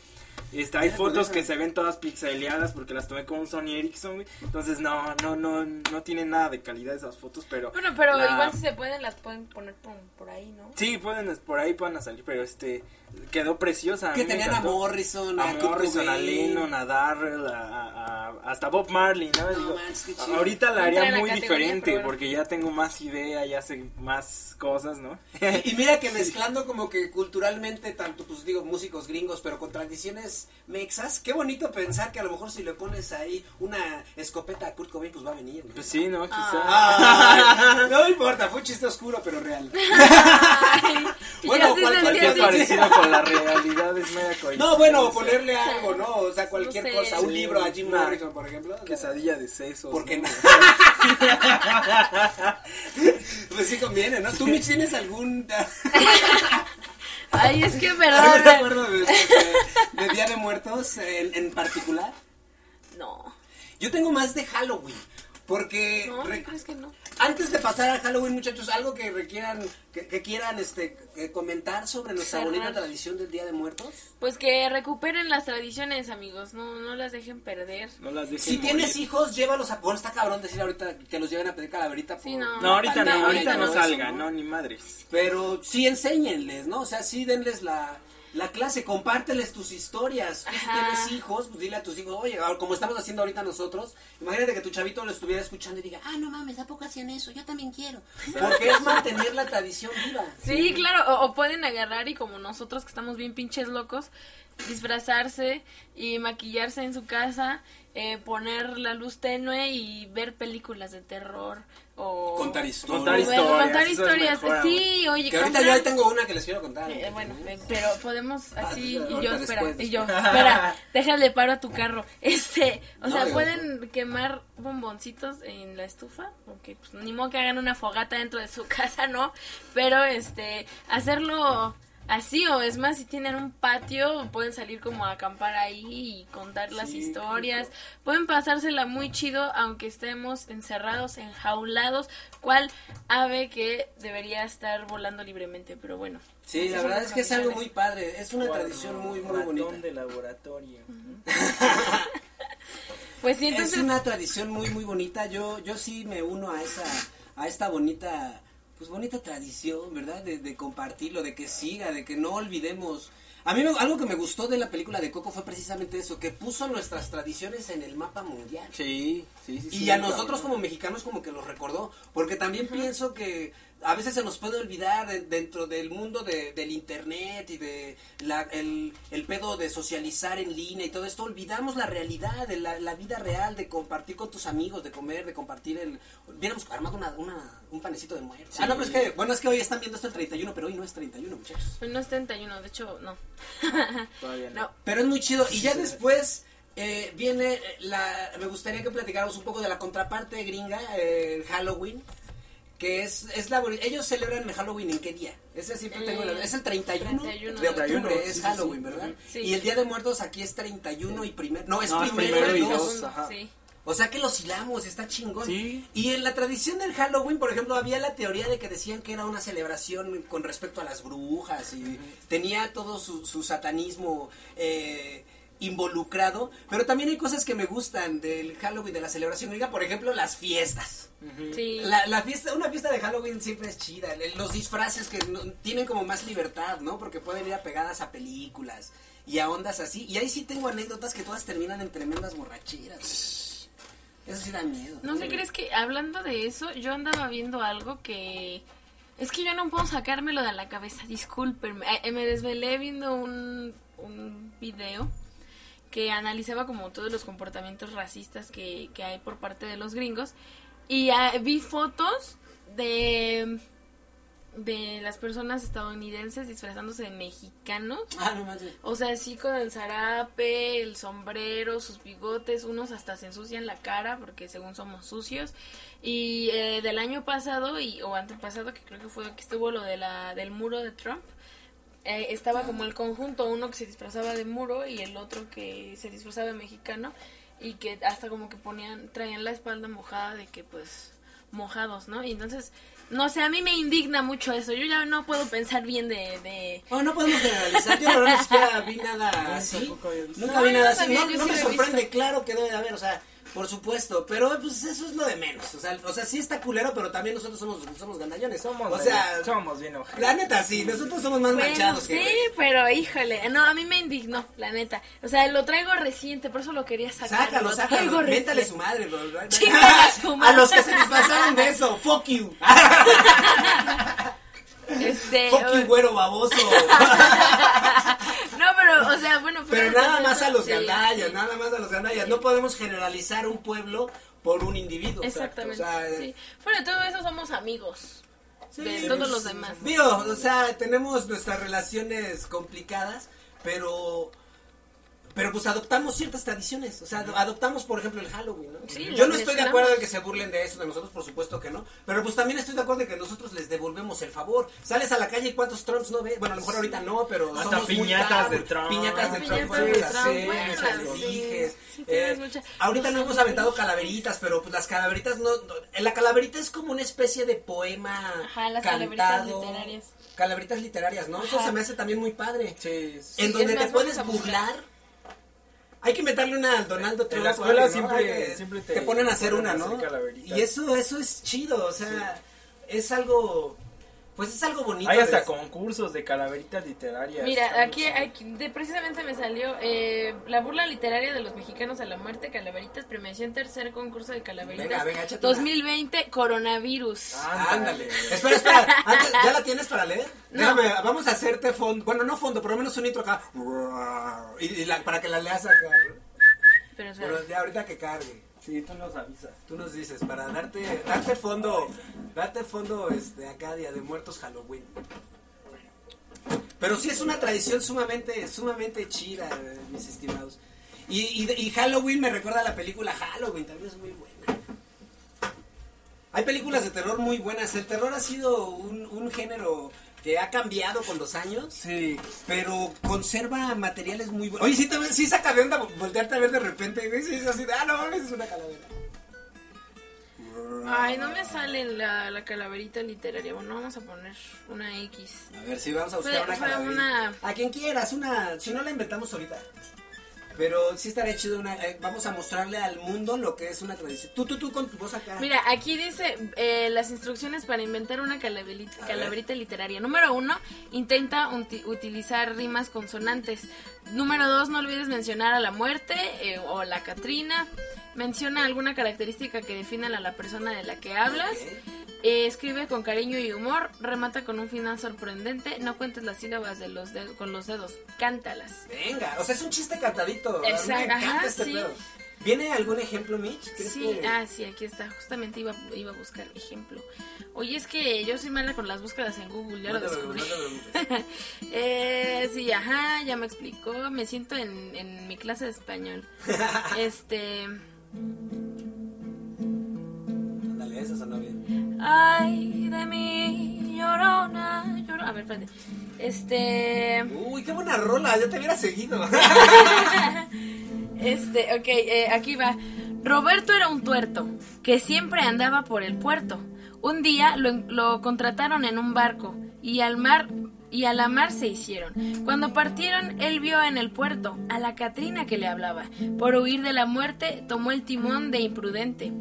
Este, hay fotos que se ven todas pixeleadas porque las tomé con un Sony Ericsson. Entonces no, no, no, no tienen nada de calidad esas fotos, pero Bueno, pero la- igual si se pueden, las pueden poner por, por ahí, ¿no? Sí, pueden, por ahí pueden salir, pero este, quedó preciosa. que tenían a. Morrison, a, a Kurt Morrison, a. Lennon, a Darrell, a, a- a- hasta Bob Marley, ¿no? No Digo, manches, qué chido. ahorita la haría la muy diferente pero porque ya tengo más idea, ya sé más cosas, ¿no? Y mira que mezclando como que culturalmente, tanto pues digo músicos gringos, pero con tradiciones mexas, qué bonito pensar que a lo mejor si le pones ahí una escopeta a Kurt Cobain, pues va a venir. ¿no? Pues sí, ¿no? Quizá. Ay, no importa, fue un chiste oscuro, pero real. Ay, Bueno, cualquier parecido con la realidad es media coincidencia. No, bueno, ponerle algo, ¿no? O sea, cualquier No sé. cosa, un Sí, libro a Jim una Morrison, por ejemplo. Quesadilla de sesos. ¿Por qué ¿no? no? Pues sí conviene, ¿no? ¿Tú, Mitch, tienes algún... Ay, es que algún perdón. recuerdo de, de- de Día de Muertos en, en particular? No. Yo tengo más de Halloween. Porque No, re- ¿tú crees que no? Antes de pasar a Halloween, muchachos, algo que requieran, que, que quieran este que comentar sobre nuestra Cerrar. bonita tradición del Día de Muertos. Pues que recuperen las tradiciones, amigos. No, no las dejen perder. No las dejen Si tienes hijos, llévalos a. Bueno, está cabrón decir ahorita que los lleven a pedir calaverita. Sí, por- no. No, ahorita no, ahorita no no, salga, eso, no, ni madres. Pero sí enséñenles, ¿no? O sea, sí denles la, la clase, compárteles tus historias. Tú si tienes hijos, pues dile a tus hijos, oye, como estamos haciendo ahorita nosotros, imagínate que tu chavito lo estuviera escuchando y diga, ah, no mames, ¿a poco hacían eso? Yo también quiero. Porque es mantener la tradición viva. Sí, claro, o, o pueden agarrar y como nosotros que estamos bien pinches locos, disfrazarse y maquillarse en su casa, eh, poner la luz tenue y ver películas de terror o Contar historias. Contar historias, contar eso es historias. sí, oye, Que ahorita comprar- yo ahí tengo una que les quiero contar. Eh, bueno, eh, pero podemos así Ah, y ahorita yo espera después, y yo espera, déjale paro a tu carro. Este, o No, sea, digo, pueden quemar bomboncitos en la estufa, porque pues ni modo que hagan una fogata dentro de su casa, ¿no? Pero este, hacerlo así o es más si tienen un patio pueden salir como a acampar ahí y contar las Sí, historias. pueden pasársela muy chido aunque estemos encerrados enjaulados cual ave que debería estar volando libremente pero bueno. Sí, la verdad es que es algo muy padre, es una tradición muy, muy ratón bonita. de laboratorio. pues sí entonces Es una tradición muy, muy bonita, yo, yo sí me uno a esa, a esta bonita, pues bonita tradición, ¿verdad? De, de compartirlo, de que siga, de que no olvidemos. A mí me- algo que me gustó de la película de Coco fue precisamente eso, que puso nuestras tradiciones en el mapa mundial. Sí, sí, sí. Y sí, a cabrón. nosotros como mexicanos como que los recordó, porque también pienso que a veces se nos puede olvidar de- dentro del mundo de- del internet y de la, el, el pedo de socializar en línea y todo esto, olvidamos la realidad, de la, la vida real, de compartir con tus amigos, de comer, de compartir el... Hubiéramos armado una, una- un panecito de muerte. Ah, no, pero es que, bueno, es que hoy están viendo esto el 31, pero hoy no es 31, muchachos. pues no es 31 de hecho no Todavía no. no Pero es muy chido. Y ya después eh, viene eh, la. Me gustaría que platicáramos un poco de la contraparte gringa, eh, el Halloween. Que es, es la Ellos celebran el Halloween en qué día? Ese siempre tengo la- Es el 31, 31 de octubre, 31, es Halloween, sí. ¿verdad? Sí. Y el Día de Muertos aquí es 31 y primero. No, es No, es primero, primero y dos. ajá. sí. O sea que los hilamos, está chingón. Sí. Y en la tradición del Halloween, por ejemplo, había la teoría de que decían que era una celebración con respecto a las brujas y tenía todo su, su satanismo eh, involucrado. Pero también hay cosas que me gustan del Halloween, de la celebración griega, por ejemplo, las fiestas. Sí. La, la fiesta, una fiesta de Halloween siempre es chida. Los disfraces que no- tienen como más libertad, ¿no? Porque pueden ir apegadas a películas y a ondas así. Y ahí sí tengo anécdotas que todas terminan en tremendas borracheras. Eso sí da miedo. ¿No te crees que hablando de eso, yo andaba viendo algo que es que yo no puedo sacármelo de la cabeza, discúlpenme. Eh, me desvelé viendo un, un video que analizaba como todos los comportamientos racistas que, que hay por parte de los gringos y ah, vi fotos de de las personas estadounidenses disfrazándose de mexicanos Ah, no manches. o sea, así con el zarape, el sombrero, sus bigotes, unos hasta se ensucian la cara porque según somos sucios. Y eh, del año pasado y o antepasado, que creo que fue que estuvo lo de la del muro de Trump, eh, estaba como el conjunto, uno que se disfrazaba de muro y el otro que se disfrazaba de mexicano y que hasta como que ponían traían la espalda mojada de que pues mojados, ¿no? Y entonces no sé, a mí me indigna mucho eso. Yo ya no puedo pensar bien de, de Oh, no podemos generalizar. Yo la verdad ni siquiera vi nada así. visto. Nunca No, vi nada así. No, no me sorprende. visto. Claro que debe de haber, o sea, por supuesto. Pero pues eso es lo de menos. O sea, o sea sí está culero, pero también nosotros somos, somos gandallones. Somos, o sea, somos bien ojetes. la neta, sí. Nosotros somos más Bueno, manchados sí, que. pero híjole, no, a mí me indignó, la neta. O sea, lo traigo reciente, por eso lo quería sacar. Sácalo, lo sácalo. reciente. su madre, bro. A su A los que se disfrazaron de eso. Fuck you. Este, Fuck you, güero baboso. Pero, o sea, bueno. Pero fuera nada más a los sí, gandallas, sí. nada más a los gandallas. No podemos generalizar un pueblo por un individuo. Exactamente. O sea, sí. Fuera de todo eso, somos amigos. sí, de todos pues, los demás. Digo, o sea, tenemos nuestras relaciones complicadas, pero pero pues adoptamos ciertas tradiciones, o sea, adoptamos por ejemplo el Halloween, ¿no? Sí, Yo no estoy de acuerdo en que se burlen de eso, de nosotros por supuesto que no, pero pues también estoy de acuerdo en que nosotros les devolvemos el favor. Sales a la calle y cuántos Trumps no ves, bueno, a lo mejor ahorita no, pero Hasta somos piñatas de Trump. piñatas de Trump, piñatas de Trump, eh, ahorita no hemos aventado calaveritas, pero pues las calaveritas no, no- la calaverita es como una especie de poema Ajá, las calaveritas cantado. literarias. Calaveritas literarias, ¿no? Eso se me hace también muy padre. Sí, sí. en donde te puedes burlar. Hay que meterle una al Donaldo Trump. la escuela ¿no? siempre- Hay que- siempre te, te ponen a hacer una, ¿no? Y eso, eso es chido, o sea, es algo, pues es algo bonito. Hay hasta de- concursos de calaveritas literarias. Mira, aquí, aquí de, precisamente me salió eh, la burla literaria de los mexicanos a la muerte, calaveritas, premiación tercer concurso de calaveritas Venga, venga, échate una. 2020, coronavirus. Ándale. Espera, espera. Antes, ¿Ya la tienes para leer? No. Déjame, vamos a hacerte fondo. Bueno, no fondo, por lo menos un intro acá. Y, y la- para que la leas acá. Pero, o sea, Bueno, ya ahorita que cargue. Sí, tú nos avisas. Tú nos dices, para darte, darte fondo, darte fondo este acá Día de Muertos Halloween. Pero sí es una tradición sumamente, sumamente chida, mis estimados. Y, y, y Halloween me recuerda a la película Halloween, también es muy buena. Hay películas de terror muy buenas. El terror ha sido un, un género que ha cambiado con los años, Sí. pero conserva materiales muy buenos. Oye, sí, te, sí saca de onda voltearte a ver de repente, güey, sí, es así de, ah, no es una calavera. Ay, no me sale la, la calaverita literaria. Bueno, vamos a poner una X. A ver, sí, vamos a buscar Fue- una fue calaverita. una- A quien quieras, una, si no la inventamos ahorita. Pero sí estaría chido una, eh, vamos a mostrarle al mundo lo que es una tradición. Tú, tú, tú con tu voz acá. Mira, aquí dice eh, las instrucciones para inventar una calaverita, calaverita literaria. Número uno, intenta uti- utilizar rimas consonantes. Número dos, no olvides mencionar a la muerte eh, o la Catrina. Menciona alguna característica que defina a la persona de la que hablas. Eh, escribe con cariño y humor. Remata con un final sorprendente. No cuentes las sílabas de los dedos- con los dedos. Cántalas. Venga, o sea, es un chiste cantadito. Exacto, Me encanta este sí. pedo. ¿Viene algún ejemplo, Mitch? ¿Crees Sí, que- ah, sí, aquí está. Justamente iba, iba a buscar ejemplo. Oye, es que yo soy mala con las búsquedas en Google, ya No lo descubrí. no eh, sí, ajá, ya me explicó. Me siento en, en mi clase de español. este. Ándale, eso sonó bien. Ay, de mí, llorona, llorona. A ver, espérate. Este. Uy, qué buena rola, ya te hubiera seguido. Este, ok, eh, aquí va. Roberto era un tuerto que siempre andaba por el puerto. Un día lo, contrataron en un barco y al mar y a la mar se hicieron. Cuando partieron, él vio en el puerto a la Catrina que le hablaba. Por huir de la muerte, tomó el timón de imprudente.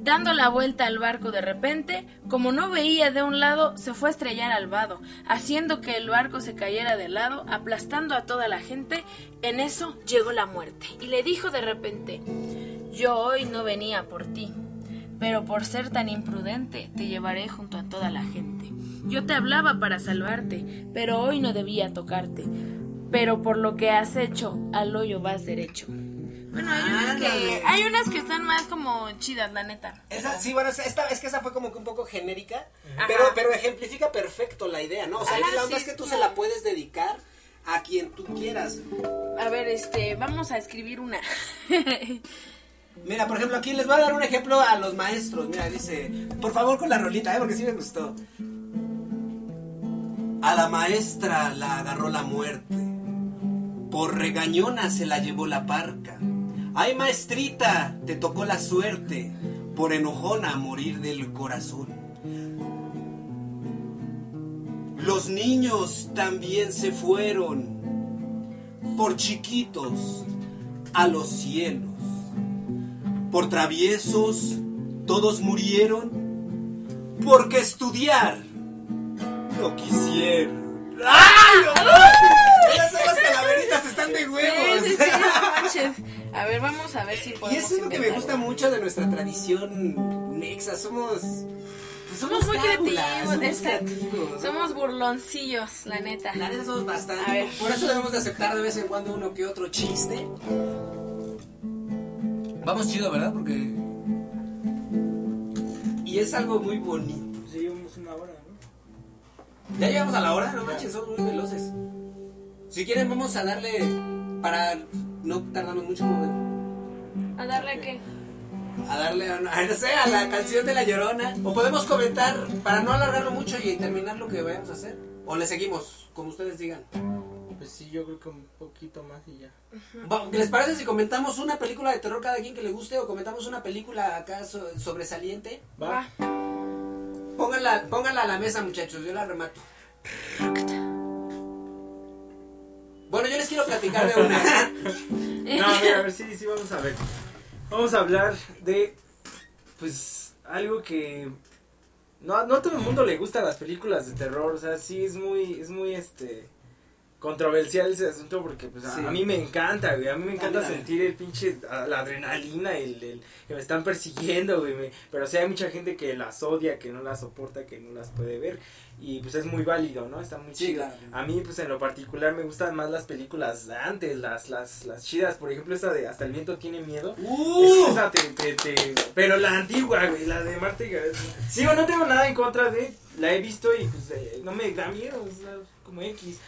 Dando la vuelta al barco de repente, como no veía de un lado, se fue a estrellar al vado, haciendo que el barco se cayera de lado, aplastando a toda la gente. En eso llegó la muerte y le dijo de repente, yo hoy no venía por ti, pero por ser tan imprudente te llevaré junto a toda la gente. Yo te hablaba para salvarte, pero hoy no debía tocarte, pero por lo que has hecho, al hoyo vas derecho. Bueno, hay unas, que, hay unas que están más como chidas, la neta. Esa, sí, bueno, esta, es que esa fue como que un poco genérica, Ajá. pero, pero ejemplifica perfecto la idea, ¿no? O sea, Ajá, la onda sí, es que tú se la puedes dedicar a quien tú quieras. A ver, este, vamos a escribir una. Mira, por ejemplo, aquí les voy a dar un ejemplo a los maestros. Mira, dice, por favor con la rolita, ¿eh? porque sí me gustó. A la maestra la agarró la muerte. Por regañona se la llevó la parca. Ay, maestrita, te tocó la suerte. Por enojona a morir del corazón. Los niños también se fueron. Por chiquitos a los cielos. Por traviesos todos murieron. Porque estudiar no quisieron. ¡Ay, son las calaveritas, están de huevos. Sí, sí, sí. A ver, vamos a ver si Y podemos. eso es lo que me gusta mucho de nuestra tradición nexa. Somos. pues Somos muy cábulas, creativos, Somos creativos. Somos burloncillos, la neta. La neta somos A bastante. ver. Por eso debemos de aceptar de vez en cuando uno que otro chiste. Vamos chido, ¿verdad? Porque. Y es algo muy bonito. Pues llevamos una hora, ¿no? Ya llegamos a la hora, no manches, somos muy veloces. Si quieren, vamos a darle. Para no tardarnos mucho, ¿A darle a qué? a darle a, a- no sé, a la canción de la llorona. O podemos comentar para no alargarlo mucho y terminar lo que vayamos a hacer. O le seguimos, como ustedes digan. Pues sí, yo creo que un poquito más y ya. ¿Les parece si comentamos una película de terror cada quien que le guste o comentamos una película acá so- sobresaliente? Va. Pónganla, pónganla a la mesa, muchachos, yo la remato. Bueno, yo les quiero platicar de una. No, mira, a ver, sí, sí, vamos a ver. Vamos a hablar de, pues, algo que... No, no a todo el mundo le gustan las películas de terror, o sea, sí es muy, es muy, este, controversial ese asunto porque, pues, a, Sí. a mí me encanta, güey, a mí me encanta sentir el pinche, la adrenalina, el, el- que me están persiguiendo, güey, me- pero sí hay mucha gente que las odia, que no las soporta, que no las puede ver, y pues es muy válido, ¿no? Está muy Sí, chido. claro. A mí, pues en lo particular, me gustan más las películas de antes, las, las, las chidas. Por ejemplo, esta de Hasta el viento tiene miedo. ¡Uh! Esa te, te, te- Pero la antigua, güey, la de Gareda. Digo, no tengo nada en contra de. La he visto y pues eh, no me da miedo, o sea, como X.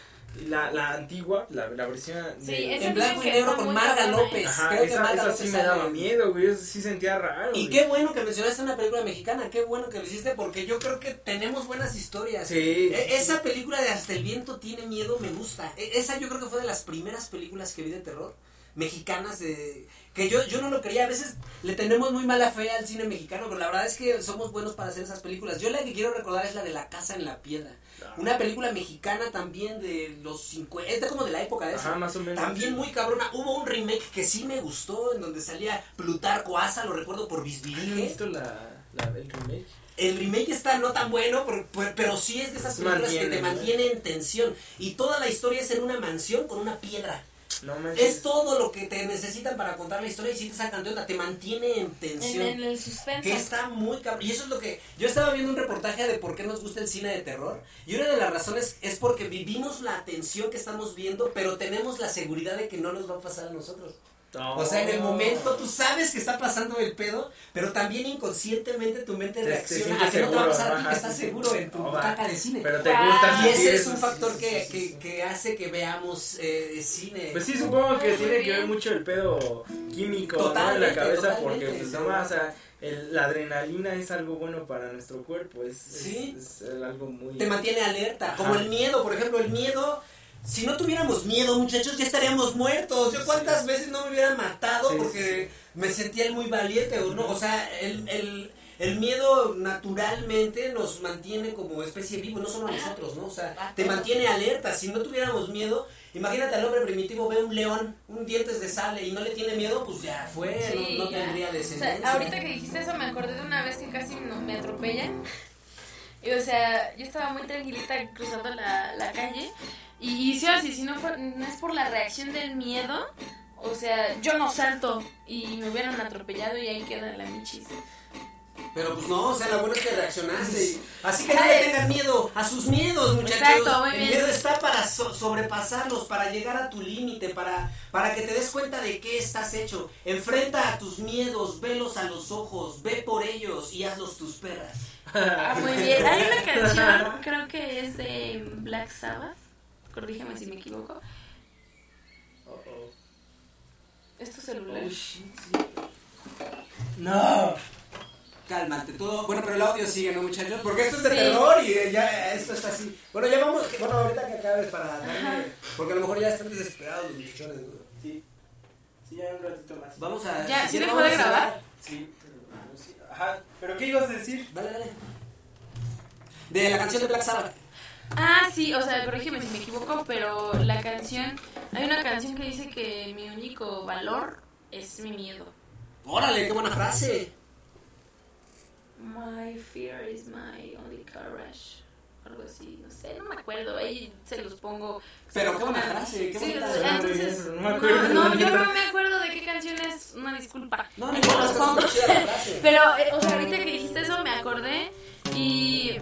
La, la antigua, la, la versión Sí, de- esa En blanco y negro con Marga López. Ajá, creo que esa, Marga esa López sí me daba miedo, güey. Eso sí sentía raro. Y güey. qué bueno que mencionaste una película mexicana, qué bueno que lo hiciste porque yo creo que tenemos buenas historias. Sí. E- Esa película de Hasta el viento tiene miedo me gusta. E- Esa yo creo que fue de las primeras películas que vi de terror mexicanas de que yo yo no lo creía, a veces le tenemos muy mala fe al cine mexicano, pero la verdad es que somos buenos para hacer esas películas. Yo la que quiero recordar es la de La casa en la piedra. Una película mexicana también de los 50, es de como de la época de eso. Ajá, más o menos. También muy cabrona. Hubo un remake que sí me gustó, en donde salía Plutarco Asa, lo recuerdo por ¿No has Bisbirige. visto la, la, el remake? El remake está no tan bueno, pero, pero- pero sí es de esas películas que te ¿no? mantiene en tensión. Y toda la historia es en una mansión con una piedra. No. Es todo lo que te necesitan para contar la historia y si te sacan de onda, te mantiene en En, tensión. en el suspenso. Que está muy cabrón. Y eso es lo que. Yo estaba viendo un reportaje de por qué nos gusta el cine de terror. Y una de las razones es porque vivimos la tensión que estamos viendo, pero tenemos la seguridad de que no nos va a pasar a nosotros. No. O sea, en el momento tú sabes que está pasando el pedo, pero también inconscientemente tu mente Te- te reacciona a que no te va a pasar a ti, que estás seguro en tu butaca de cine. Pero te gusta Y ese es un factor sí, que, sí, sí, que, sí. que hace que veamos eh, cine. Pues sí, supongo que tiene que ver mucho el pedo químico ¿no? en la cabeza porque pues sí. no más, o sea, el- la adrenalina es algo bueno para nuestro cuerpo, es, Sí. es, algo muy... te mantiene alerta. Como el miedo, por ejemplo, el miedo. Si no tuviéramos miedo, muchachos, ya estaríamos muertos. Yo cuántas veces no me hubieran matado Sí, porque me sentía muy valiente o no. O sea, el, el, el miedo naturalmente nos mantiene como especie viva, no solo a nosotros, ¿no? O sea, te mantiene alerta. Si no tuviéramos miedo, imagínate al hombre primitivo ve un león, un dientes de sale y no le tiene miedo, pues ya fue, Sí, no, no ya. tendría O descendencia. sea, ahorita que dijiste eso me acordé de una vez que casi no, me atropellan. Y o sea, yo estaba muy tranquilita cruzando la, la calle. Y, y sí, así, si no, fue, no es por la reacción del miedo, o sea, yo no salto y me hubieran atropellado y ahí queda la michis. Pero pues no, o sea, lo bueno es que reaccionaste. y- Así que no le tengan miedo a sus miedos, muchachos. Exacto, muy El bien. miedo está para so- sobrepasarlos, para llegar a tu límite, para, para que te des cuenta de qué estás hecho. Enfrenta a tus miedos, velos a los ojos, ve por ellos y hazlos tus perras. Ah, muy bien. Hay una canción, creo que es de Black Sabbath. Corrígeme si me equivoco. Oh, oh. Es tu celular. Oh, sí. No. Cálmate, todo. Bueno, pero el audio sigue, ¿no, muchachos? Porque esto es de Sí. terror y eh, ya esto está así. Bueno, ya vamos. Bueno, ahorita que acabes para darle. Porque a lo mejor ya están desesperados los muchachones. ¿no? Sí. Sí, ya un ratito más. Vamos a. Ya, si ¿sí dejó de grabar? sí. Ajá. ¿Pero qué ibas a decir? Dale, dale. De la canción de Black Sabbath. Ah, sí, o sea, corrígeme si me equivoco, pero la canción, hay una canción que dice que mi único valor es mi miedo. Órale, qué buena frase. My fear is my only courage. Algo así, no sé, no me acuerdo, ahí se los pongo. Pero qué buena frase, qué Sí, o sea, entonces, no me acuerdo. no, no, yo no me acuerdo de qué canción es, una disculpa. No, no se los pongo. Pero, eh, o sea, ahorita que dijiste eso me acordé y...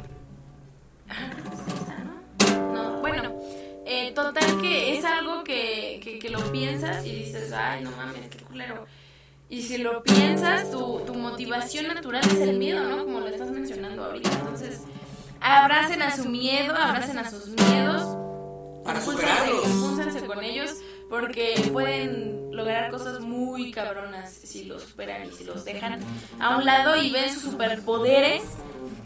eh, total que es algo que, que, que lo piensas y dices, ay, no mames, qué culero. Y si lo piensas, tu, tu motivación natural es el miedo, ¿no? Como lo estás mencionando ahorita. Entonces, abracen a su miedo, abracen a sus miedos. Para impúlsense con ellos porque pueden lograr cosas muy cabronas si los superan y si los dejan a un lado y ven sus superpoderes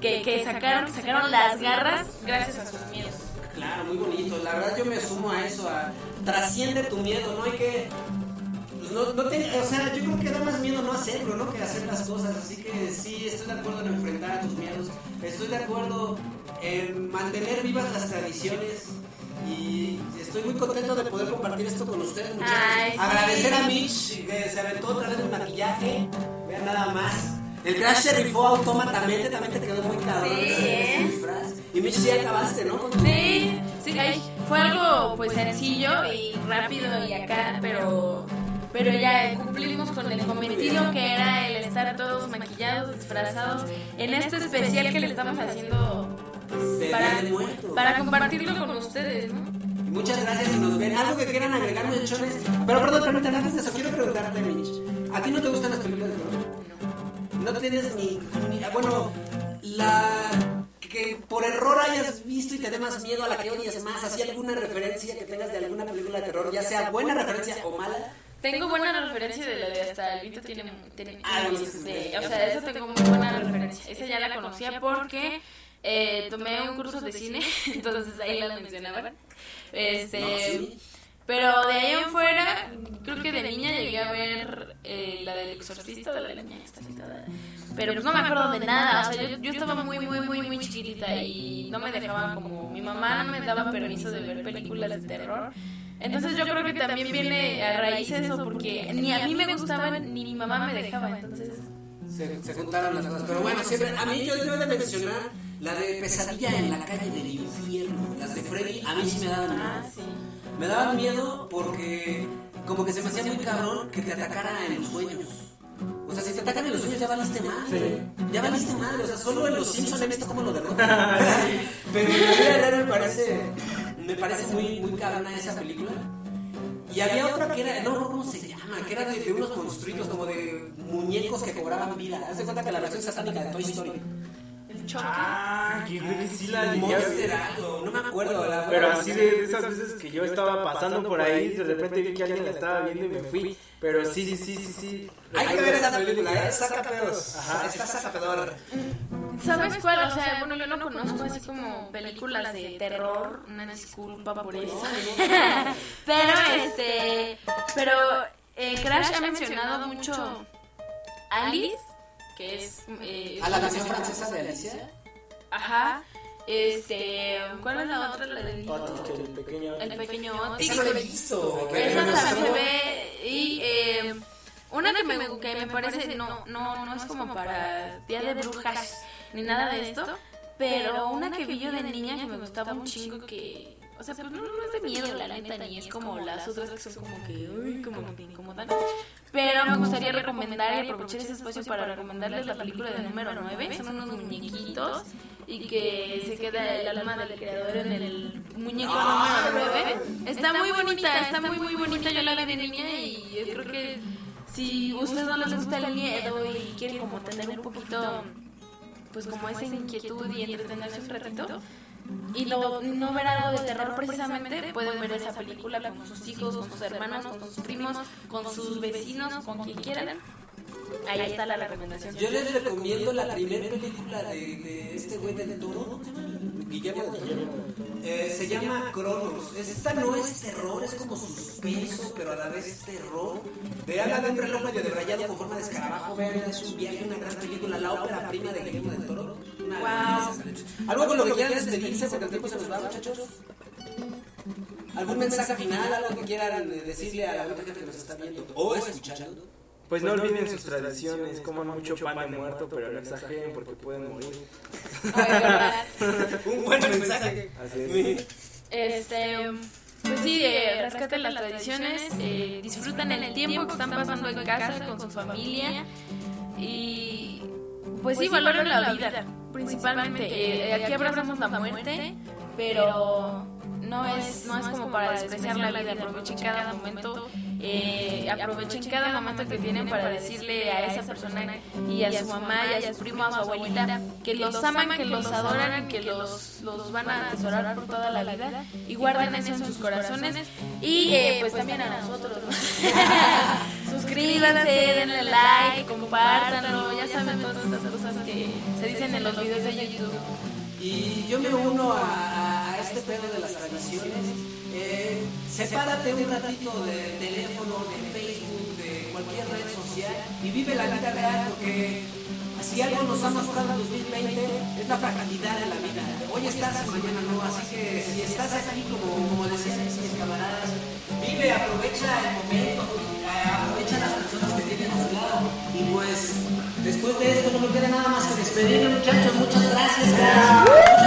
que, que sacaron, que sacaron las garras gracias a sus miedos. Claro, muy bonito. La verdad yo me sumo a eso, a trasciende tu miedo, no hay que pues, no, no te- o sea, yo creo que da más miedo no hacerlo, ¿no? Que hacer las cosas. Así que sí, estoy de acuerdo en enfrentar a tus miedos. Estoy de acuerdo en mantener vivas las tradiciones. Y estoy muy contento de poder compartir esto con ustedes, muchachos. Ay, sí. Agradecer a Mitch, que se aventó otra vez el maquillaje. Vean nada más. El Crash se rifó autómatamente, también te quedó muy cabrón. Sí, ¿eh? Y Mitch, sí acabaste, ¿no? Sí, sí, fue algo pues sencillo y rápido y acá, pero pero ya cumplimos con el cometido que era el estar todos maquillados, disfrazados en este especial que le estamos haciendo pues, para, para compartirlo con ustedes, ¿no? Muchas gracias si nos ven. Algo que quieran agregar, muchachones. Pero perdón, permítanme, antes de eso, quiero preguntarte, Mitch. ¿A ti no te gustan las películas de terror? No tienes ni, ni- Bueno, la... que por error hayas visto y te dé más miedo a la que odias más, así alguna referencia que tengas de alguna película de terror, ya sea buena referencia o mala. Tengo buena referencia de la de hasta el Vito tiene, tiene Ah, de- o sea, eso tengo muy buena referencia. Esa ya la conocía porque eh, tomé un curso de cine, entonces ahí la mencionaban. Este, No, sí. Pero de ahí en fuera, creo que de niña llegué a ver eh, la del exorcista de la niña esta citada. Pero pues no me acuerdo de nada, o sea, yo, yo estaba muy, muy, muy, muy chiquitita y no me dejaban como, mi mamá no me daba permiso de ver películas de terror. Entonces yo creo que también viene a raíz de eso porque ni a mí me gustaban ni mi mamá me dejaba, entonces... Se, se juntaron las cosas. Pero bueno, siempre, a mí yo debo de mencionar la de Pesadilla en la calle del infierno. Las de Freddy, a mí sí me daban. Ah, sí. Me daban miedo porque como que se me hacía muy cabrón que te atacara en los sueños. O sea, si te atacan en los sueños ya valiste madre. Ya valiste madre. O sea, solo en los Simpsons he visto cómo lo derrotan. Pero en la vida real me parece, me parece muy, muy cabrona esa película. Y había otra que era, no recuerdo cómo se llama, que era de, de unos monstruitos como de muñecos que cobraban vida. Haz de cuenta que la versión satánica de Toy Story. Choque. Ah, que creo que sí la Monster algo, no me acuerdo. La, Pero así de de esas veces que yo estaba pasando por ahí, de repente vi que alguien la estaba viendo y me fui. Pero sí, sí, sí, sí, sí. Hay que ver esa película, ¿eh? Saca pedos. Está saca pedor. ¿Sabes cuál? O sea, bueno, yo no conozco así como películas de terror, una disculpa por eso. pero este, pero eh, Crash ha mencionado mucho Alice, que es eh, A la versión francesa de Alicia. Ajá. Este, ¿cuál es la otra? La del el pequeño. el pequeño Otis. Esa no la he visto. Esa también se ve y eh, una que me, que me parece no no no es como para Día de Brujas ni nada de esto, pero una que vi yo de niña que me gustaba un chingo que o sea, pues no, no es de miedo la neta ni es como las otras que son como que uy, como que te incomodan. Pero me gustaría recomendar y aprovechar ese espacio para recomendarles la película de número 9, son unos muñequitos y que se queda el alma del creador en el muñeco número 9. Está muy bonita, está muy muy bonita, yo la vi de niña y yo creo que si ustedes no les gusta el miedo y quieren como tener un poquito pues como esa inquietud y entretenerse un ratito y no, no ver algo de terror precisamente, pueden ver esa película con sus hijos, con sus hermanos, con sus primos, con sus vecinos, con quien quieran. Ahí está la recomendación. Yo les recomiendo la primera película de, de este güey del toro, ¿cómo se llama? Guillermo del Toro. Eh, se llama Cronos. Esta no es terror, es como suspenso, pero a la vez terror. De habla de un reloj medio debrayado con forma de escarabajo verde. Es un viaje, una gran película, la ópera prima de Guillermo del Toro. Una Wow. Algo con lo que quieran despedirse porque el tiempo se nos va, muchachos. ¿Algún mensaje final, algo que quieran eh, decirle a la gente que nos está viendo o escuchando? Pues no olviden sus tradiciones, coman mucho pan de muerto, pero no exageren porque pueden morir. Un buen mensaje. Así es. Este, pues sí, eh, rescaten las tradiciones, eh, disfrutan el tiempo que están pasando en casa con su familia y pues sí, valoren la vida, principalmente. Eh, aquí abrazamos la muerte, pero no es, no es como para despreciar la vida, aprovechen cada momento. eh, aprovechen cada momento que tienen para decirle a esa persona y a su mamá y a su primo, a su abuelita que los aman, que los adoran y que los, los van a atesorar por toda la vida y guarden eso en sus corazones y eh, pues también a nosotros. ¿no? Suscríbanse, denle like, compártanlo, ya saben todas estas cosas que se dicen en los videos de YouTube. Y yo me uno a este de las tradiciones. Eh, sepárate un ratito del teléfono, de Facebook, de cualquier red social y vive la vida real porque si algo nos ha mostrado en 2020 es la fragilidad de la vida. Hoy estás, mañana no, así que si estás aquí como, como decían mis camaradas, vive, aprovecha el momento, aprovecha las personas que tienes a su lado y pues después de esto no me queda nada más que despedirme muchachos, muchas gracias.